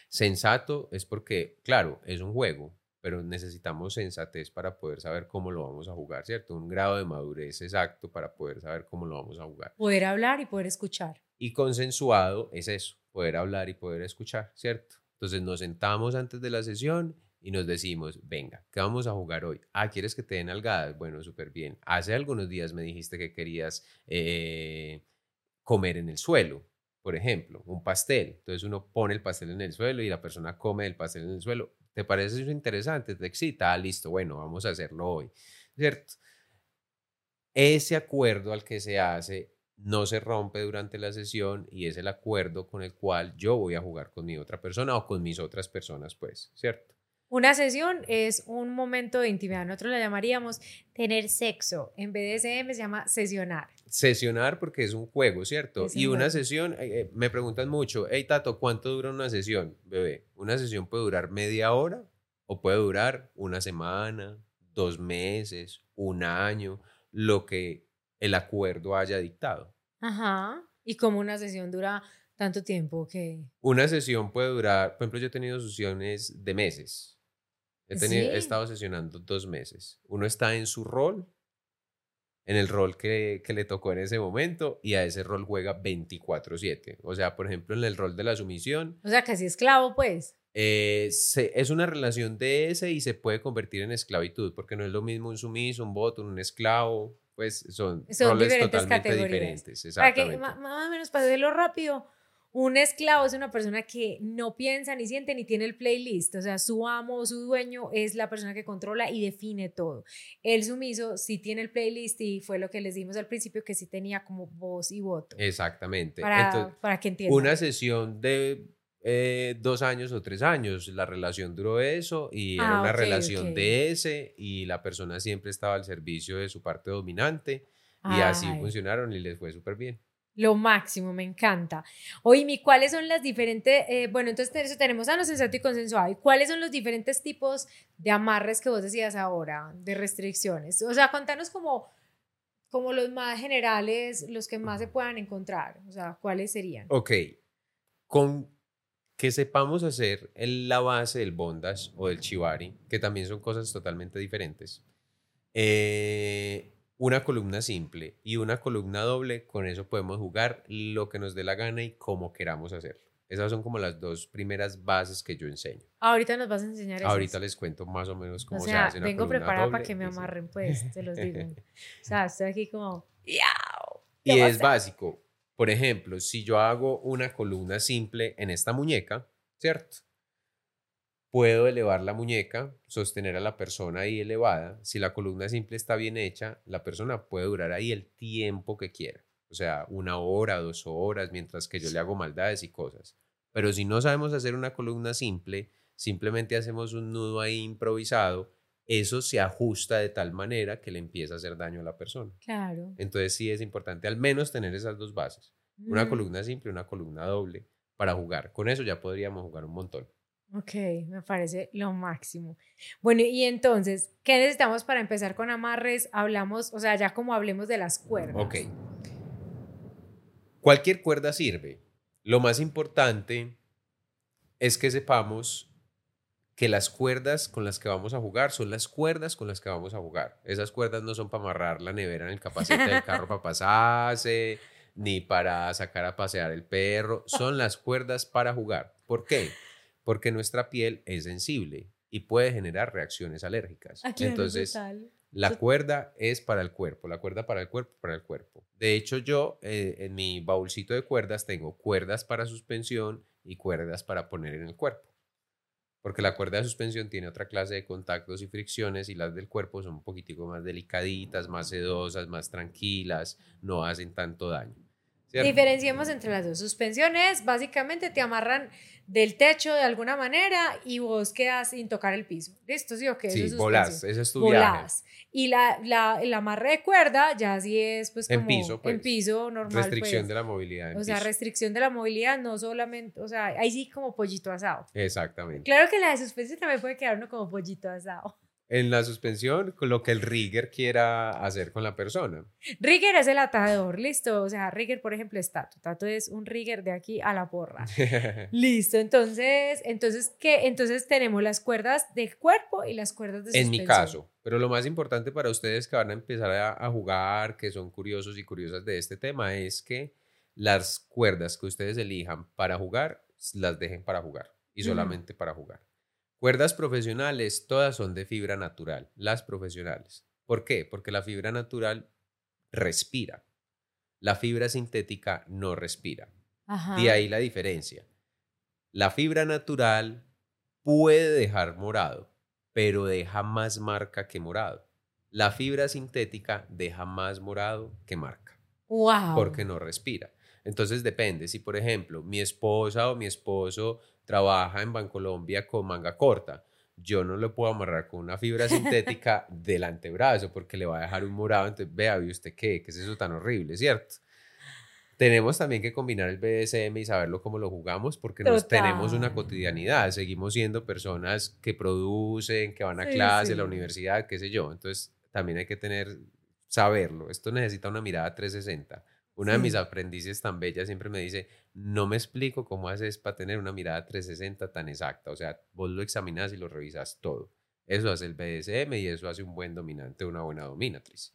Sensato es porque, claro, es un juego, pero necesitamos sensatez para poder saber cómo lo vamos a jugar, ¿cierto? Un grado de madurez exacto para poder saber cómo lo vamos a jugar. Poder hablar y poder escuchar. Y consensuado es eso, poder hablar y poder escuchar, ¿cierto? Entonces nos sentamos antes de la sesión y nos decimos, venga, ¿qué vamos a jugar hoy? Ah, ¿quieres que te den algadas? Bueno, súper bien. Hace algunos días me dijiste que querías eh, comer en el suelo. Por ejemplo, un pastel. Entonces uno pone el pastel en el suelo y la persona come el pastel en el suelo. ¿Te parece eso interesante? ¿Te excita? Ah, listo, bueno, vamos a hacerlo hoy. ¿Cierto? Ese acuerdo al que se hace no se rompe durante la sesión y es el acuerdo con el cual yo voy a jugar con mi otra persona o con mis otras personas, pues, ¿cierto? Una sesión es un momento de intimidad. Nosotros la llamaríamos tener sexo. En BDSM se llama sesionar. Sesionar porque es un juego, ¿cierto? y una sesión, eh, eh, me preguntan mucho, hey Tato, ¿cuánto dura una sesión, bebé? Una sesión puede durar media hora o puede durar una semana, dos meses, un año, lo que el acuerdo haya dictado. Ajá. ¿Y como una sesión dura tanto tiempo que...? Una sesión puede durar, por ejemplo, yo he tenido sesiones de meses He, estado sesionando dos meses. Uno está en su rol, en el rol que, que le tocó en ese momento, y a ese rol juega 24/7. O sea, por ejemplo, en el rol de la sumisión. O sea, casi esclavo, pues. Eh, es una relación de ese y se puede convertir en esclavitud, porque no es lo mismo un sumiso, un voto, un esclavo, pues son, roles totalmente diferentes. Exactamente. Para que más o menos para hacerlo rápido, un esclavo es una persona que no piensa ni siente ni tiene el playlist, o sea, su amo o su dueño es la persona que controla y define todo. El sumiso sí tiene el playlist y fue lo que les dimos al principio que sí tenía como voz y voto. Exactamente. Para, para que entiendan. Una sesión de eh, dos años o tres años, la relación duró eso y era ah, una relación de ese y la persona siempre estaba al servicio de su parte dominante y así funcionaron y les fue súper bien. Lo máximo, me encanta. Oye, ¿cuáles son las diferentes, eh, bueno, entonces tenemos a lo sensato y consensuado, ¿y cuáles son los diferentes tipos de amarres que vos decías ahora, de restricciones? O sea, contanos como, como los más generales, los que más se puedan encontrar, o sea, ¿cuáles serían? Ok, con que sepamos hacer la base del bondage o del chivari, que también son cosas totalmente diferentes. Eh, una columna simple y una columna doble, con eso podemos jugar lo que nos dé la gana y como queramos hacerlo. Esas son como las dos primeras bases que yo enseño. Ahorita nos vas a enseñar eso. Ahorita les cuento más o menos cómo se hace una vengo preparada para que me amarren, pues, te los digo. o sea, estoy aquí como. Y es básico. Por ejemplo, si yo hago una columna simple en esta muñeca, ¿cierto? Puedo elevar la muñeca, sostener a la persona ahí elevada. Si la columna simple está bien hecha, la persona puede durar ahí el tiempo que quiera. O sea, una hora, dos horas, mientras que yo le hago maldades y cosas. Pero si no sabemos hacer una columna simple, simplemente hacemos un nudo ahí improvisado, eso se ajusta de tal manera que le empieza a hacer daño a la persona. Claro. Entonces sí es importante al menos tener esas dos bases. Una columna simple, una columna doble para jugar. Con eso ya podríamos jugar un montón. Ok, me parece lo máximo. Bueno, y entonces, ¿qué necesitamos para empezar con amarres? Hablamos, o sea, ya como hablemos de las cuerdas. Ok. Cualquier cuerda sirve. Lo más importante es que sepamos que las cuerdas con las que vamos a jugar son las cuerdas con las que vamos a jugar. Esas cuerdas no son para amarrar la nevera en el capacete del carro para pasarse, ni para sacar a pasear el perro. Son las cuerdas para jugar. ¿Por qué? Porque nuestra piel es sensible y puede generar reacciones alérgicas. Ah, Entonces, la cuerda es para el cuerpo, la cuerda para el cuerpo, para el cuerpo. De hecho, yo eh, en mi baúlcito de cuerdas tengo cuerdas para suspensión y cuerdas para poner en el cuerpo. Porque la cuerda de suspensión tiene otra clase de contactos y fricciones y las del cuerpo son un poquitico más delicaditas, más sedosas, más tranquilas, no hacen tanto daño. Diferenciemos entre las dos. Suspensiones básicamente te amarran del techo de alguna manera y vos quedas sin tocar el piso. ¿Listo? ¿Sí o qué? Sí, volás, ese es tu volás. Y la, la, el amarre de cuerda ya sí es pues como en piso, pues. en piso normal. Restricción pues. de la movilidad. o sea, restricción de la movilidad, no solamente, o sea, ahí sí como pollito asado. Exactamente. Claro que la de suspensión también puede quedar uno como pollito asado en la suspensión con lo que el rigger quiera hacer con la persona. Rigger es el atador, listo. O sea, rigger, por ejemplo, es Tato. Tato es un rigger de aquí a la porra. listo. Entonces, entonces, ¿qué? Entonces tenemos las cuerdas de cuerpo y las cuerdas de suspensión. En mi caso. Pero lo más importante para ustedes que van a empezar a, jugar, que son curiosos y curiosas de este tema, es que las cuerdas que ustedes elijan para jugar, las dejen para jugar y solamente para jugar. Cuerdas profesionales, todas son de fibra natural, las profesionales. ¿Por qué? Porque la fibra natural respira. La fibra sintética no respira. De ahí la diferencia. La fibra natural puede dejar morado, pero deja más marca que morado. La fibra sintética deja más morado que marca. Wow. Porque no respira. Entonces depende. Si, por ejemplo, mi esposa o mi esposo trabaja en Bancolombia con manga corta, yo no lo puedo amarrar con una fibra sintética del antebrazo porque le va a dejar un morado. Entonces, vea, ¿y usted qué? ¿Qué es eso tan horrible, cierto? Tenemos también que combinar el BDSM y saberlo cómo lo jugamos porque nos tenemos una cotidianidad. Seguimos siendo personas que producen, que van a clase, a la universidad, qué sé yo. Entonces, también hay que tener, saberlo. Esto necesita una mirada 360 una de mis aprendices tan bella siempre me dice, no me explico cómo haces para tener una mirada 360 tan exacta. O sea, vos lo examinas y lo revisas todo. Eso hace el BDSM y eso hace un buen dominante, una buena dominatriz.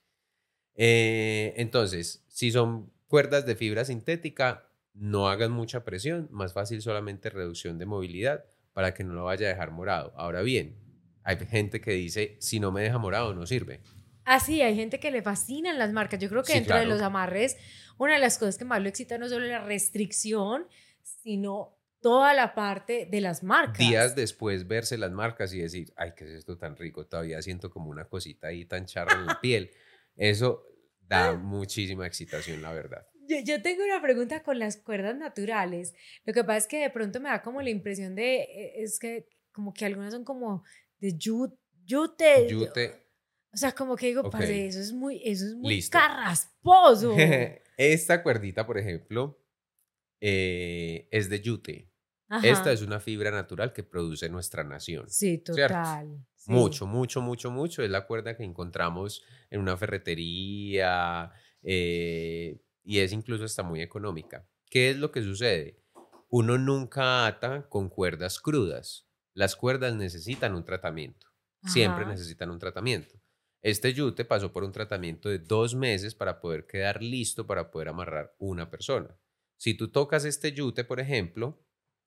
Eh, entonces, si son cuerdas de fibra sintética, no hagan mucha presión, más fácil solamente reducción de movilidad para que no lo vaya a dejar morado. Ahora bien, hay gente que dice, si no me deja morado, no sirve. Ah, sí, hay gente que le fascinan las marcas. Yo creo que dentro de los amarres una de las cosas que más lo excita no solo la restricción, sino toda la parte de las marcas. Días después verse las marcas y decir, ay, ¿qué es esto tan rico? Todavía siento como una cosita ahí tan charra en la piel. Eso da muchísima excitación, la verdad. Yo, tengo una pregunta con las cuerdas naturales. Lo que pasa es que de pronto me da como la impresión de, eh, es que como que algunas son como de yute. Yute. O sea, como que digo, okay. eso es muy, eso es muy carrasposo. Esta cuerdita, por ejemplo, eh, es de yute. Esta es una fibra natural que produce nuestra nación. Sí, total. Mucho, mucho, mucho, mucho. Es la cuerda que encontramos en una ferretería eh, y es incluso hasta muy económica. ¿Qué es lo que sucede? Uno nunca ata con cuerdas crudas. Las cuerdas necesitan un tratamiento. Siempre necesitan un tratamiento. Este yute pasó por un tratamiento de dos meses para poder quedar listo para poder amarrar una persona. Si tú tocas este yute, por ejemplo,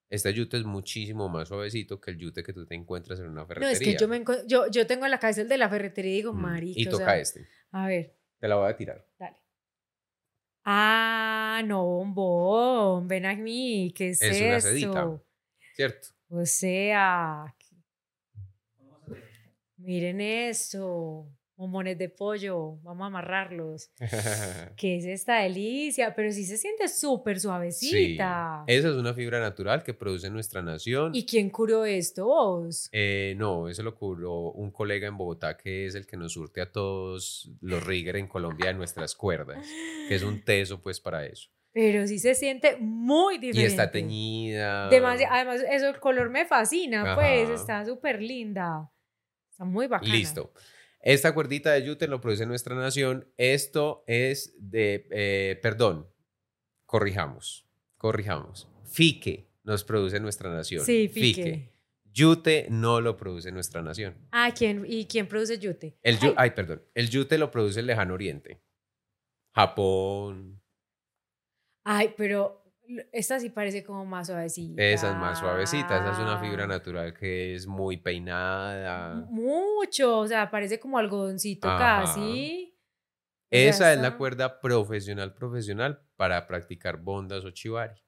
este yute es muchísimo más suavecito que el yute que tú te encuentras en una ferretería. No, es que yo, me yo, yo tengo en la cabeza el de la ferretería y digo, mm, Y toca este. A ver. Te la voy a tirar. Dale. Ah, no, bombón, ven a mí, ¿qué es, es una sedita, ¿cierto? O sea, miren eso bombones de pollo, vamos a amarrarlos. ¿Qué es esta delicia? Pero sí se siente súper suavecita. Esa es una fibra natural que produce nuestra nación. ¿Y quién curó esto vos? Eh, no, eso lo curó un colega en Bogotá que es el que nos surte a todos los rigger en Colombia de nuestras cuerdas, que es un teso pues para eso. Pero sí se siente muy diferente. Y está teñida. además, eso el color me fascina, pues está súper linda. Está muy bacana. Listo. Esta cuerdita de yute lo produce nuestra nación. Esto es de, eh, perdón, corrijamos, corrijamos. Fique nos produce nuestra nación. Sí, fique. Yute no lo produce nuestra nación. Ah, ¿quién, ¿y quién produce yute? El ay. perdón. El yute lo produce el lejano oriente. Japón. Ay, pero esta sí parece como más suavecita. Esa es más suavecita, esa es una fibra natural que es muy peinada. Mucho, o sea, parece como algodoncito casi. Esa es la cuerda profesional profesional para practicar bondas o chivari.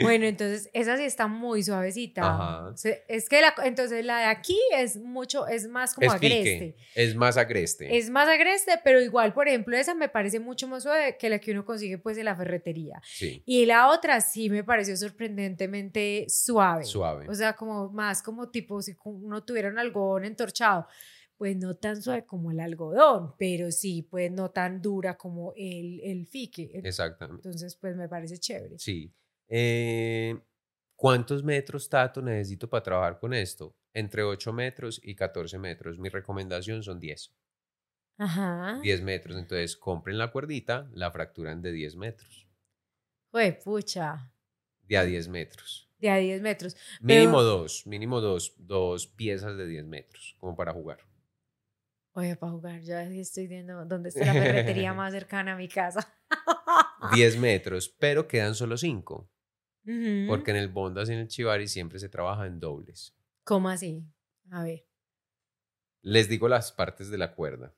Bueno, entonces esa sí está muy suavecita. Es que la, entonces la de aquí es mucho, es más como agreste. Es más agreste. Es más agreste, pero igual, por ejemplo, esa me parece mucho más suave que la que uno consigue pues en la ferretería. Y la otra sí me pareció sorprendentemente suave. Suave. O sea, como más como tipo si uno tuviera un algodón entorchado. Pues no tan suave como el algodón, pero sí, pues no tan dura como el, el fique. Exactamente. Entonces, pues me parece chévere. Sí. Eh, ¿Cuántos metros, Tato, necesito para trabajar con esto? Entre 8 metros y 14 metros. Mi recomendación son 10. Ajá. 10 metros. Entonces, compren la cuerdita, la fracturan de 10 metros. Pues, pucha. De a 10 metros. De a 10 metros. Mínimo dos, mínimo dos, dos piezas de 10 metros, como para jugar. Oye, para jugar, ya estoy viendo dónde está la ferretería más cercana a mi casa. 10 metros, pero quedan solo 5. Porque en el Bondas y en el Chivari siempre se trabaja en dobles. ¿Cómo así? A ver. Les digo las partes de la cuerda.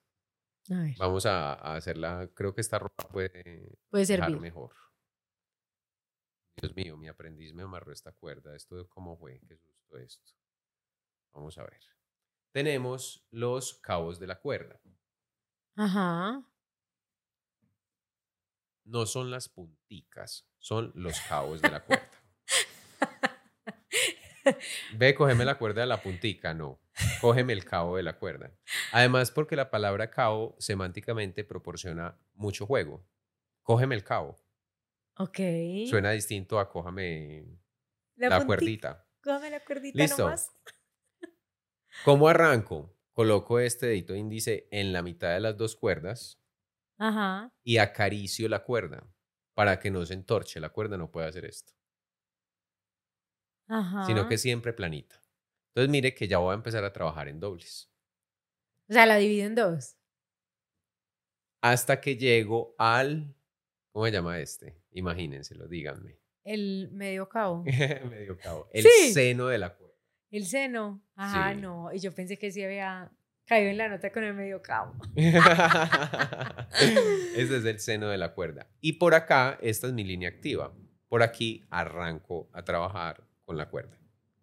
A ver. Vamos a, hacerla. Creo que esta ropa puede, puede servir mejor. Dios mío, mi aprendiz me amarró esta cuerda. ¿Esto cómo fue? ¿Qué susto esto? Vamos a ver. Tenemos los cabos de la cuerda. Ajá. No son las punticas, son los cabos de la cuerda. Ve, cógeme la cuerda de la puntica, no. Cógeme el cabo de la cuerda. Además, porque la palabra cabo semánticamente proporciona mucho juego. Cógeme el cabo. Ok. Suena distinto a cójame la, cuerdita. Cógeme la cuerdita Listo. nomás. ¿Cómo arranco? Coloco este dedito índice en la mitad de las dos cuerdas Ajá. y acaricio la cuerda para que no se entorche. La cuerda no puede hacer esto, Ajá. sino que siempre planita. Entonces mire que ya voy a empezar a trabajar en dobles. O sea, la divido en dos. Hasta que llego al... ¿Cómo se llama este? Imagínenselo, díganme. El medio cabo. Medio cabo. El Sí. seno de la cuerda. El seno. Ajá, Sí. no. Y yo pensé que sí había caído en la nota con el medio cabo. Ese es el seno de la cuerda. Y por acá, esta es mi línea activa. Por aquí arranco a trabajar con la cuerda.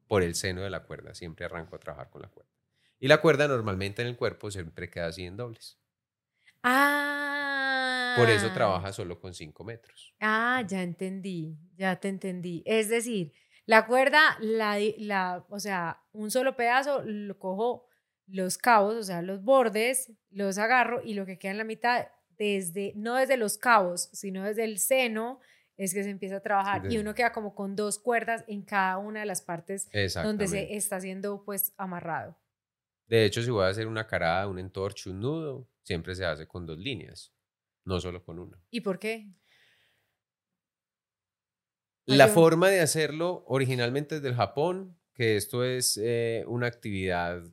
Por el seno de la cuerda, siempre arranco a trabajar con la cuerda. Y la cuerda normalmente en el cuerpo siempre queda así en dobles. Ah. Por eso trabaja solo con 5 metros. Ah, ya entendí, ya te entendí. Es decir, la cuerda, la, la, o sea, un solo pedazo, lo cojo los cabos, o sea, los bordes, los agarro y lo que queda en la mitad, desde, no desde los cabos, sino desde el seno, es que se empieza a trabajar. Y uno queda como con dos cuerdas en cada una de las partes donde se está siendo pues amarrado. De hecho, si voy a hacer una carada, un entorche, un nudo, siempre se hace con dos líneas, no solo con una. ¿Y por qué? La forma de hacerlo originalmente es del Japón, que esto es eh, una actividad,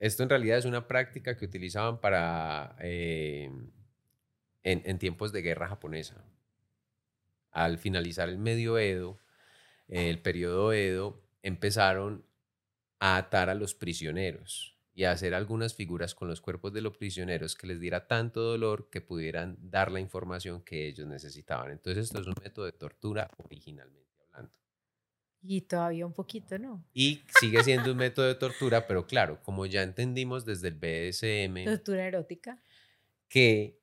esto en realidad es una práctica que utilizaban para, eh, en, en tiempos de guerra japonesa. Al finalizar el medio Edo, el periodo Edo, empezaron a atar a los prisioneros y a hacer algunas figuras con los cuerpos de los prisioneros que les diera tanto dolor que pudieran dar la información que ellos necesitaban. Entonces esto es un método de tortura originalmente. Y todavía un poquito, ¿no? Y sigue siendo un método de tortura, pero claro, como ya entendimos desde el BDSM Tortura erótica. que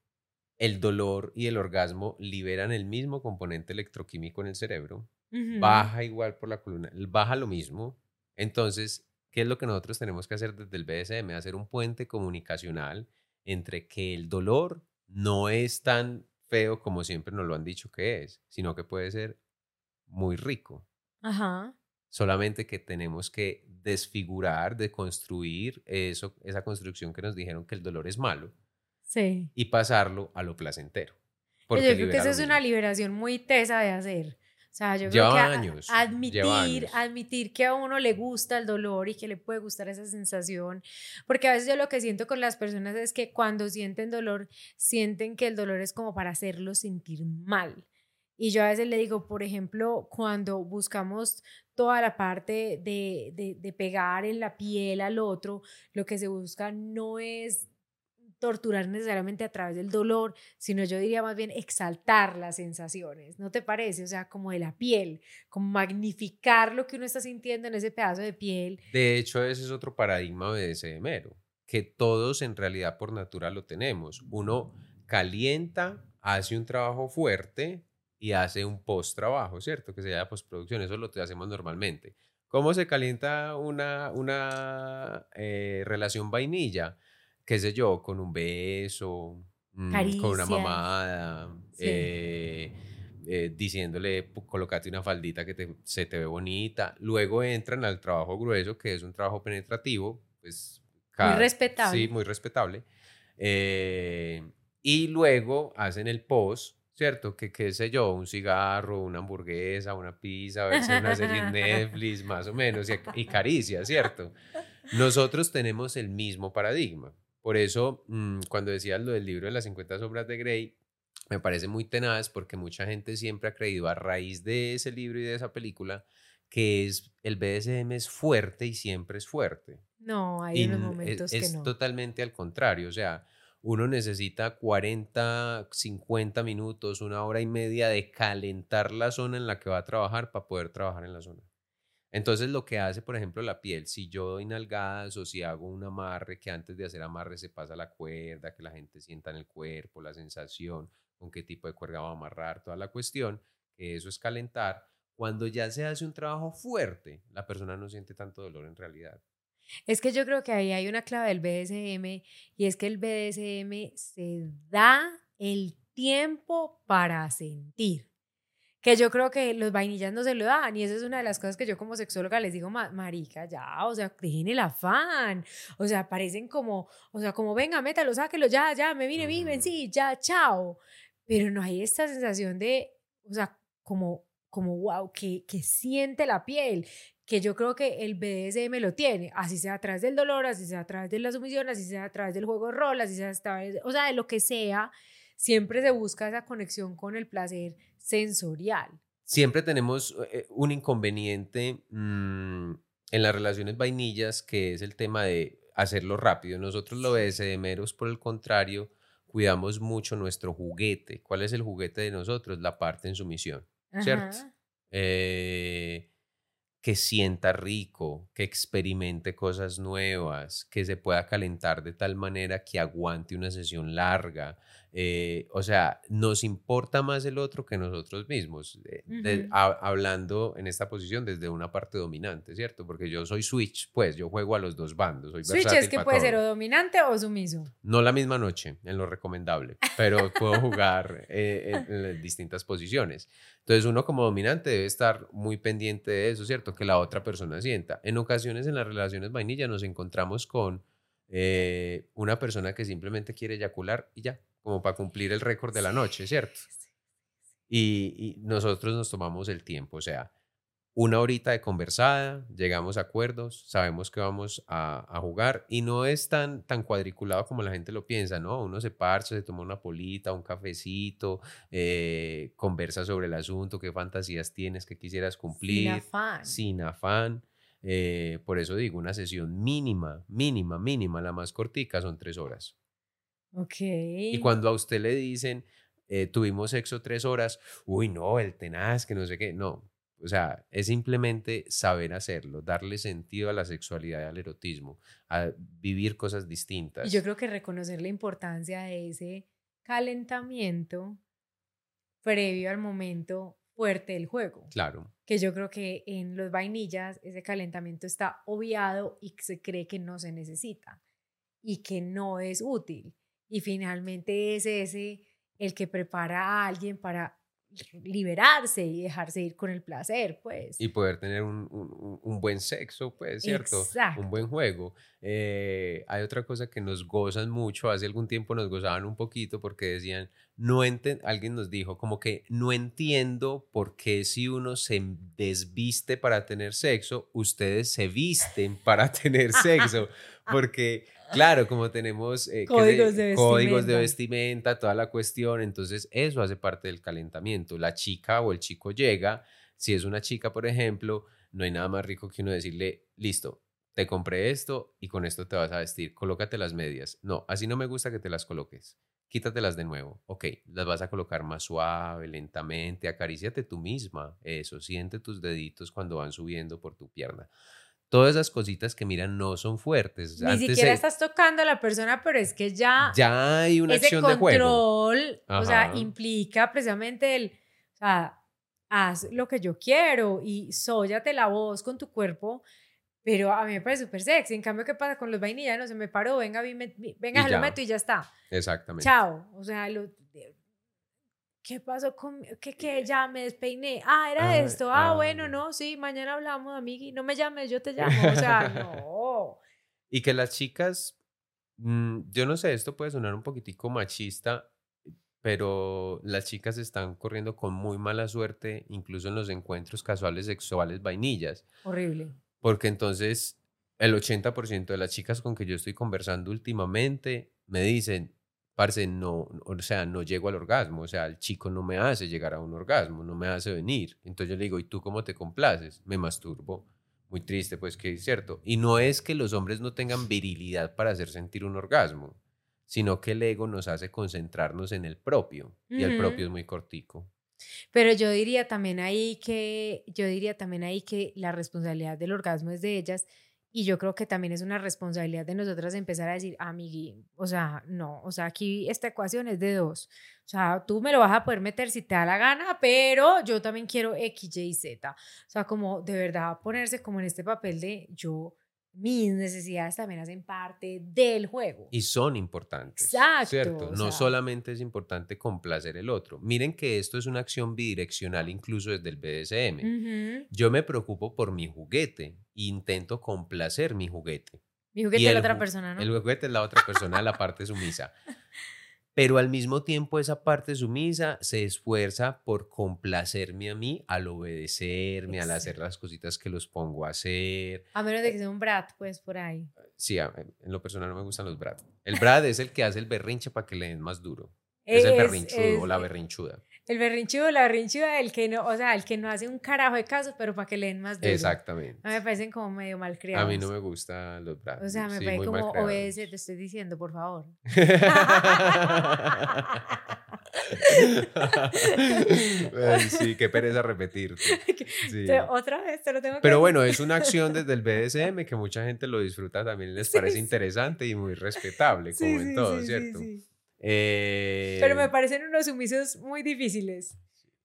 el dolor y el orgasmo liberan el mismo componente electroquímico en el cerebro, Ujú. baja igual por la columna, baja lo mismo. Entonces, ¿qué es lo que nosotros tenemos que hacer desde el BDSM? Hacer un puente comunicacional entre que el dolor no es tan feo como siempre nos lo han dicho que es, sino que puede ser muy rico. Ajá. Solamente que tenemos que desfigurar, deconstruir eso, esa construcción que nos dijeron que el dolor es malo Sí. y pasarlo a lo placentero. Porque yo creo que lo es una liberación muy tesa de hacer. O sea, yo Lleva creo que a- años, admitir, años. admitir que a uno le gusta el dolor y que le puede gustar esa sensación, porque a veces yo lo que siento con las personas es que cuando sienten dolor, sienten que el dolor es como para hacerlos sentir mal. Y yo a veces le digo, por ejemplo, cuando buscamos toda la parte de, de, pegar en la piel al otro, lo que se busca no es torturar necesariamente a través del dolor, sino yo diría más bien exaltar las sensaciones, ¿no te parece? O sea, como de la piel, como magnificar lo que uno está sintiendo en ese pedazo de piel. De hecho, ese es otro paradigma BDSMero, que todos en realidad por natura lo tenemos. Uno calienta, hace un trabajo fuerte y hace un post-trabajo, ¿cierto? Que se llama postproducción, eso lo hacemos normalmente. ¿Cómo se calienta una, una eh, relación vainilla? qué sé yo, con un beso, mm, con una mamada, Sí. eh, eh, diciéndole, "Pu- colócate una faldita que te- se te ve bonita. Luego entran al trabajo grueso, que es un trabajo penetrativo, pues... cada- respetable. Sí, muy respetable. Y luego hacen el post, ¿cierto? Que qué sé yo, un cigarro, una hamburguesa, una pizza, verse una serie en Netflix, más o menos, y, y caricia, ¿cierto? Nosotros tenemos el mismo paradigma. Por eso, mm, cuando decías lo del libro de las 50 sombras de Grey, me parece muy tenaz porque mucha gente siempre ha creído a raíz de ese libro y de esa película que es el BDSM es fuerte y siempre es fuerte. No, hay Y unos es- momentos es, que no. totalmente al contrario, o sea, uno necesita 40, 50 minutos, una hora y media de calentar la zona en la que va a trabajar para poder trabajar en la zona. Entonces lo que hace, por ejemplo, la piel, si yo doy nalgadas o si hago un amarre, que antes de hacer amarre se pasa la cuerda, que la gente sienta en el cuerpo, la sensación, con qué tipo de cuerda va a amarrar, toda la cuestión, que eso es calentar. Cuando ya se hace un trabajo fuerte, la persona no siente tanto dolor en realidad. Es que yo creo que ahí hay una clave del BDSM y es que el BDSM se da el tiempo para sentir. Que yo creo que los vainillas no se lo dan y esa es una de las cosas que yo como sexóloga les digo, marica, ya, o sea, dejen el afán, o sea, parecen como, o sea, como venga, métalo, sáquelo, ya, ya, me vine, viven, sí, ya, chao. Pero no hay esta sensación de, o sea, como, como wow, que, que siente la piel, que yo creo que el BDSM lo tiene, así sea a través del dolor, así sea a través de la sumisión, así sea a través del juego de rol, así sea a través, o sea, de lo que sea, siempre se busca esa conexión con el placer sensorial. Siempre tenemos eh, un inconveniente mm, en las relaciones vainillas, que es el tema de hacerlo rápido. Nosotros los BDSMeros, por el contrario, cuidamos mucho nuestro juguete. ¿Cuál es el juguete de nosotros? La parte en sumisión, ¿cierto? Eh, que sienta rico, que experimente cosas nuevas, que se pueda calentar de tal manera que aguante una sesión larga. Eh, o sea, nos importa más el otro que nosotros mismos, eh, hablando en esta posición desde una parte dominante, ¿cierto? Porque yo soy switch, pues yo juego a los dos bandos. Soy switch es que puede ser o dominante o sumiso. No la misma noche, en lo recomendable, pero puedo jugar eh, en distintas posiciones. Entonces uno como dominante debe estar muy pendiente de eso, ¿cierto? Que la otra persona sienta. En ocasiones en las relaciones vainilla nos encontramos con eh, una persona que simplemente quiere eyacular y ya, como para cumplir el récord de la noche, ¿cierto? Y, y, nosotros nos tomamos el tiempo, o sea, una horita de conversada, llegamos a acuerdos, sabemos que vamos a, jugar y no es tan, tan cuadriculado como la gente lo piensa, ¿no? Uno se parcha, se toma una polita, un cafecito, eh, conversa sobre el asunto, qué fantasías tienes, qué quisieras cumplir. Sin afán. Sin afán. Eh, por eso digo, una sesión mínima, mínima, mínima, la más cortica son tres horas. Ok. Y cuando a usted le dicen, eh, tuvimos sexo tres horas, uy, no, el tenaz, que no sé qué, no, o sea, es simplemente saber hacerlo, darle sentido a la sexualidad y al erotismo, a vivir cosas distintas. Y yo creo que reconocer la importancia de ese calentamiento previo al momento fuerte del juego. Claro. Que yo creo que en los vainillas ese calentamiento está obviado y se cree que no se necesita y que no es útil. Y finalmente es ese el que prepara a alguien para liberarse y dejarse ir con el placer, pues. Y poder tener un, un, buen sexo, pues, ¿cierto? Un buen juego. Eh, hay otra cosa que nos gozan mucho, hace algún tiempo nos gozaban un poquito porque decían, no alguien nos dijo como que no entiendo por qué si uno se desviste para tener sexo, ustedes se visten para tener sexo, porque Claro, como tenemos eh, códigos, de códigos, de vestimenta, toda la cuestión, entonces eso hace parte del calentamiento. La chica o el chico llega, si es una chica, por ejemplo, no hay nada más rico que uno decirle, listo, te compré esto y con esto te vas a vestir, colócate las medias. No, así no me gusta que te las coloques. Quítatelas de nuevo. Ok, las vas a colocar más suave, lentamente, acaríciate tú misma. Eso, siente tus deditos cuando van subiendo por tu pierna todas esas cositas que miran no son fuertes. Ni siquiera estás tocando a la persona, pero es que ya... Ya hay una acción de juego. o sea, implica precisamente el, o sea, haz lo que yo quiero y sóyate la voz con tu cuerpo, pero a mí me parece súper sexy. En cambio, ¿qué pasa con los vainillas? No se me paró, venga, venga, lo meto y ya está. Exactamente. Chao. O sea, lo, ¿qué pasó con que, que ya me despeiné? Ah, era ah, esto. Ah, bueno, ah. no, sí, mañana hablamos, amigui. No me llames, yo te llamo. O sea, no. Y que las chicas, mm, yo no sé, esto puede sonar un poquitico machista, pero las chicas están corriendo con muy mala suerte, incluso en los encuentros casuales sexuales vainillas. Horrible. Porque entonces el 80% de las chicas con que yo estoy conversando últimamente me dicen, parce, no, o sea, no llego al orgasmo, o sea, el chico no me hace llegar a un orgasmo, no me hace venir. Entonces yo le digo, ¿y tú cómo te complaces? Me masturbo. Muy triste, pues que es cierto. Y no es que los hombres no tengan virilidad para hacer sentir un orgasmo. sino que el ego nos hace concentrarnos en el propio y el propio es muy cortico. Pero yo diría también ahí que, yo diría también ahí que la responsabilidad del orgasmo es de ellas y yo creo que también es una responsabilidad de nosotras empezar a decir, amigui, o sea, no, o sea, aquí esta ecuación es de dos. O sea, tú me lo vas a poder meter si te da la gana, pero yo también quiero X, Y, Z. O sea, como de verdad ponerse como en este papel de yo mis necesidades también hacen parte del juego. Y son importantes. Exacto. ¿Cierto? No solamente es importante complacer el otro. Miren que esto es una acción bidireccional incluso desde el BDSM. Yo me preocupo por mi juguete e intento complacer mi juguete. Mi juguete es la otra persona, ¿no? El juguete es la otra persona, la parte sumisa. pero al mismo tiempo esa parte sumisa se esfuerza por complacerme a mí al obedecerme, al hacer las cositas que los pongo a hacer. A menos de que sea un brat, pues por ahí. Sí, en lo personal no me gustan los brat. El brat es el que hace el berrinche para que le den más duro. Es, el berrinchudo o la berrinchuda. El berrinchudo, la berrinchuda, el que no, o sea, el que no hace un carajo de caso, pero para que le den más duro. Exactamente. A mí me parecen como medio malcriados. A mí no me gustan los brazos. O sea, me parece como obedece, te estoy diciendo, por favor. sí, qué pereza repetirte. Otra vez te lo tengo que Pero bueno, es una acción desde el BDSM que mucha gente lo disfruta también, les parece interesante y muy respetable, como en todo, ¿cierto? Eh, Pero me parecen unos sumisos muy difíciles.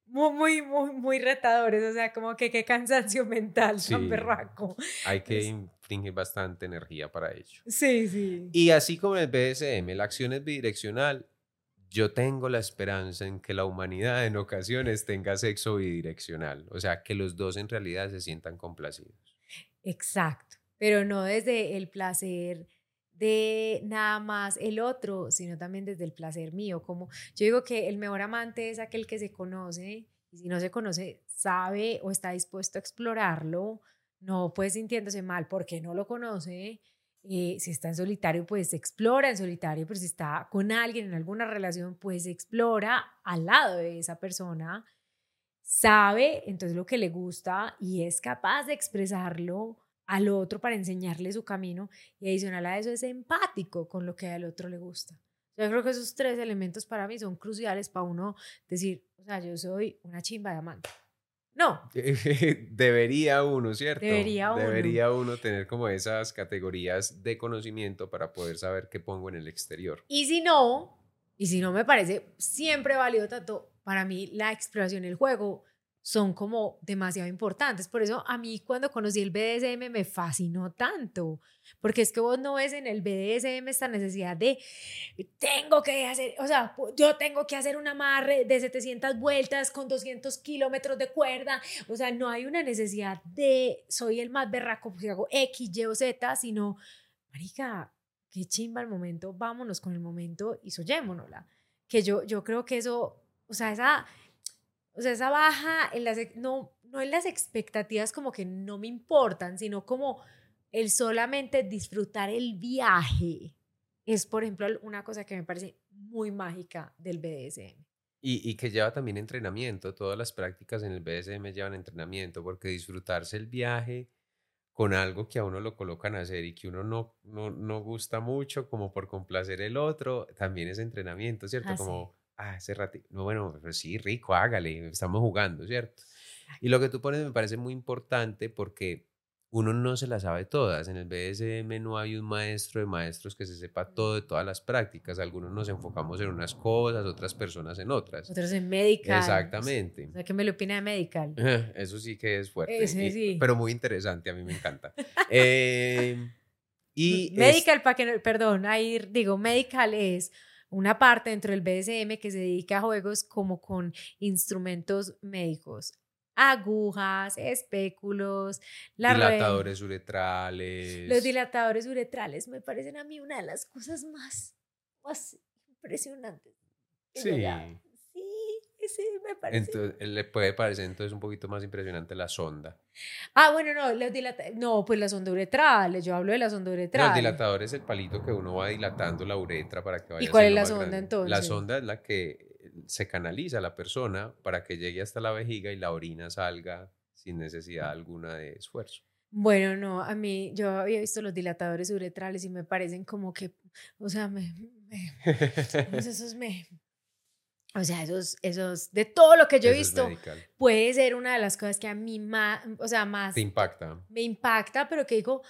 Muy, muy, muy, retadores. O sea, como que qué cansancio mental tan perraco. Hay que infringir bastante energía para ello. Sí, sí. Y así como el BSM, la acción es bidireccional. Yo tengo la esperanza en que la humanidad en ocasiones tenga sexo bidireccional. O sea, que los dos en realidad se sientan complacidos. Exacto. Pero no desde el placer de nada más el otro, sino también desde el placer mío. Como yo digo que el mejor amante es aquel que se conoce y si no se conoce, sabe o está dispuesto a explorarlo, no pues sintiéndose mal porque no lo conoce. Eh, si está en solitario, pues explora en solitario, pero si está con alguien en alguna relación, pues explora al lado de esa persona, sabe entonces lo que le gusta y es capaz de expresarlo al otro para enseñarle su camino y adicional a eso es empático con lo que al otro le gusta. Yo creo que esos tres elementos para mí son cruciales para uno decir, o sea, yo soy una chimba de amante. No. Debería uno, ¿cierto? Debería uno. Debería uno tener como esas categorías de conocimiento para poder saber qué pongo en el exterior. Y si no, y si no me parece siempre válido tanto, para mí la exploración del juego son como demasiado importantes. Por eso a mí cuando conocí el BDSM me fascinó tanto, porque es que vos no ves en el BDSM esta necesidad de tengo que hacer, o sea, yo tengo que hacer un amarre de 700 vueltas con 200 kilómetros de cuerda, o sea, no hay una necesidad de soy el más berraco porque hago X, Y o Z, sino, marica, qué chimba el momento, vámonos con el momento y soyémonosla. Que yo, yo creo que eso, o sea, esa o sea, esa baja en las, no, no en las expectativas como que no me importan, sino como el solamente disfrutar el viaje. Es, por ejemplo, una cosa que me parece muy mágica del BDSM. Y, y, que lleva también entrenamiento. Todas las prácticas en el BDSM llevan entrenamiento, porque disfrutarse el viaje con algo que a uno lo colocan a hacer y que uno no, no, no gusta mucho, como por complacer el otro, también es entrenamiento, ¿cierto? Ah, como ah, ese ratito, no, bueno, pero sí, rico, hágale, estamos jugando, ¿cierto? Y lo que tú pones me parece muy importante porque uno no se las sabe todas. En el BSM no hay un maestro de maestros que se sepa todo de todas las prácticas. Algunos nos enfocamos en unas cosas, otras personas en otras. Otras en medical. Exactamente. O sea, ¿qué me lo opina de medical? Eso sí que es fuerte. sí. Pero muy interesante, a mí me encanta. eh, y medical, para que, perdón, ahí digo, medical es una parte dentro del BSM que se dedica a juegos como con instrumentos médicos, agujas, espéculos, dilatadores uretrales. Los dilatadores uretrales me parecen a mí una de las cosas más, más impresionantes. Sí. Sí, me parece. Entonces, le puede parecer entonces un poquito más impresionante la sonda. Ah, bueno, no, no, pues la sonda uretral, yo hablo de la sonda uretral. el dilatador es el palito que uno va dilatando la uretra para que vaya ¿Y cuál es la sonda entonces? La sonda es la que se canaliza a la persona para que llegue hasta la vejiga y la orina salga sin necesidad alguna de esfuerzo. Bueno, no, a mí yo había visto los dilatadores uretrales y me parecen como que, o sea, me, esos me, o sea, esos, esos, de todo lo que yo he visto, puede ser una de las cosas que a mí más, o sea, más... Te impacta. Me impacta, pero que digo,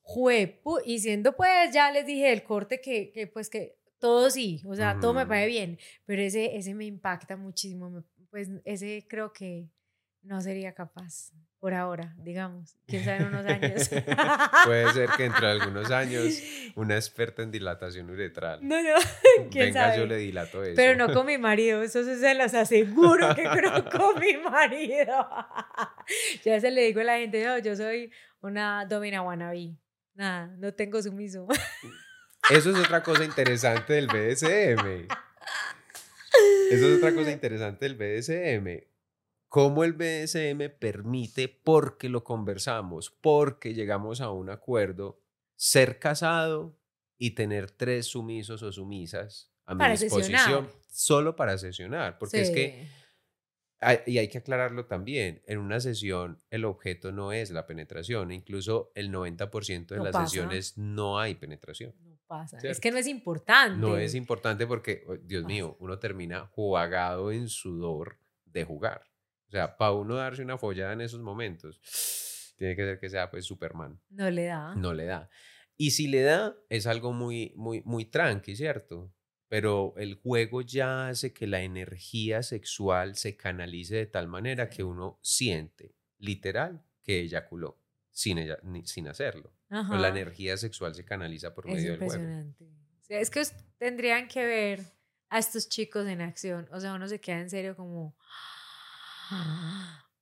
juepu, y siendo pues, ya les dije el corte que, que pues que todo sí, o sea, todo me parece bien, pero ese, ese me impacta muchísimo, pues ese creo que no sería capaz por ahora, digamos. Quién sabe en unos años. Puede ser que entre algunos años una experta en dilatación uretral. No, no, ¿quién Venga, yo le dilato eso. Pero no con mi marido, eso se los aseguro que creo con mi marido. ya se le digo a la gente, no, yo soy una domina wannabe. Nada, no tengo sumiso. Eso es otra cosa interesante del BDSM. Eso es otra cosa interesante del BDSM cómo el BSM permite, porque lo conversamos, porque llegamos a un acuerdo, ser casado y tener tres sumisos o sumisas a mi disposición solo para sesionar, porque es que y hay que aclararlo también, en una sesión el objeto no es la penetración, incluso el 90% de las sesiones no hay penetración. No pasa, es que no es importante. No es importante porque, oh, Dios mío, uno termina jugado en sudor de jugar. O sea, para uno darse una follada en esos momentos, tiene que ser que sea pues Superman. No le da. No le da. Y si le da, es algo muy, muy, muy tranqui, ¿cierto? Pero el juego ya hace que la energía sexual se canalice de tal manera que uno siente, literal, que eyaculó, sin, ella, sin hacerlo. Pero la energía sexual se canaliza por medio del juego. Impresionante. es que tendrían que ver a estos chicos en acción. O sea, uno se queda en serio como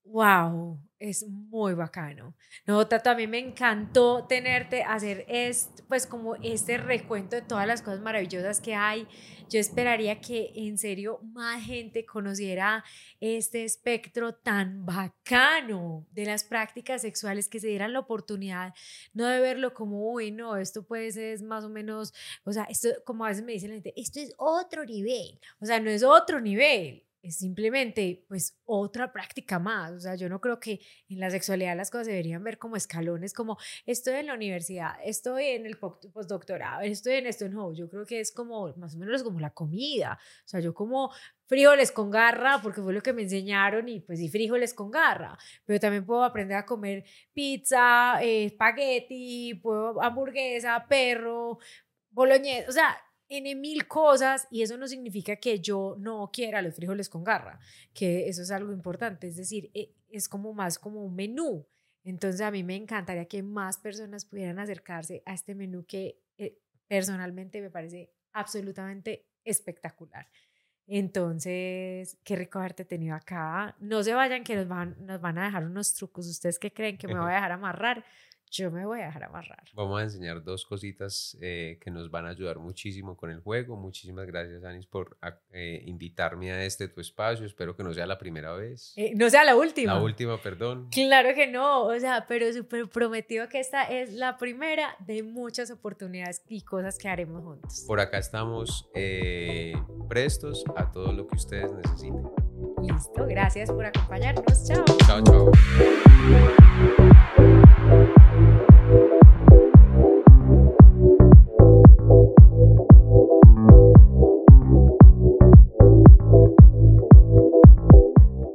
wow, es muy bacano. No, Tato, a mí me encantó tenerte, hacer este, pues como este recuento de todas las cosas maravillosas que hay. Yo esperaría que en serio más gente conociera este espectro tan bacano de las prácticas sexuales, que se dieran la oportunidad, no de verlo como, uy, no, esto puede ser más o menos, o sea, esto, como a veces me dicen la gente, esto es otro nivel, o sea, no es otro nivel, es simplemente pues otra práctica más. O sea, yo no creo que en la sexualidad las cosas deberían ver como escalones, como estoy en la universidad, estoy en el postdoctorado, estoy en esto. No, yo creo que es como más o menos como la comida. O sea, yo como frijoles con garra porque fue lo que me enseñaron y pues sí, frijoles con garra. Pero también puedo aprender a comer pizza, eh, espagueti, puedo hamburguesa, perro, boloñesa. O sea, N mil cosas y eso no significa que yo no quiera los frijoles con garra, que eso es algo importante, es decir, e, es como más como un menú. Entonces a mí me encantaría que más personas pudieran acercarse a este menú que eh, personalmente me parece absolutamente espectacular. Entonces, qué rico haberte tenido acá. No se vayan que nos van, nos van a dejar unos trucos. ¿Ustedes qué creen que me voy a dejar amarrar? Yo me voy a dejar amarrar. Vamos a enseñar dos cositas eh, que nos van a ayudar muchísimo con el juego. Muchísimas gracias, Anis, por eh, invitarme a este tu espacio. Espero que no sea la primera vez. Eh, no sea la última. La última, perdón. Claro que no, o sea, pero súper prometido que esta es la primera de muchas oportunidades y cosas que haremos juntos. Por acá estamos prestos a todo lo que ustedes necesiten. Listo, gracias por acompañarnos. Chao. Chao, chao.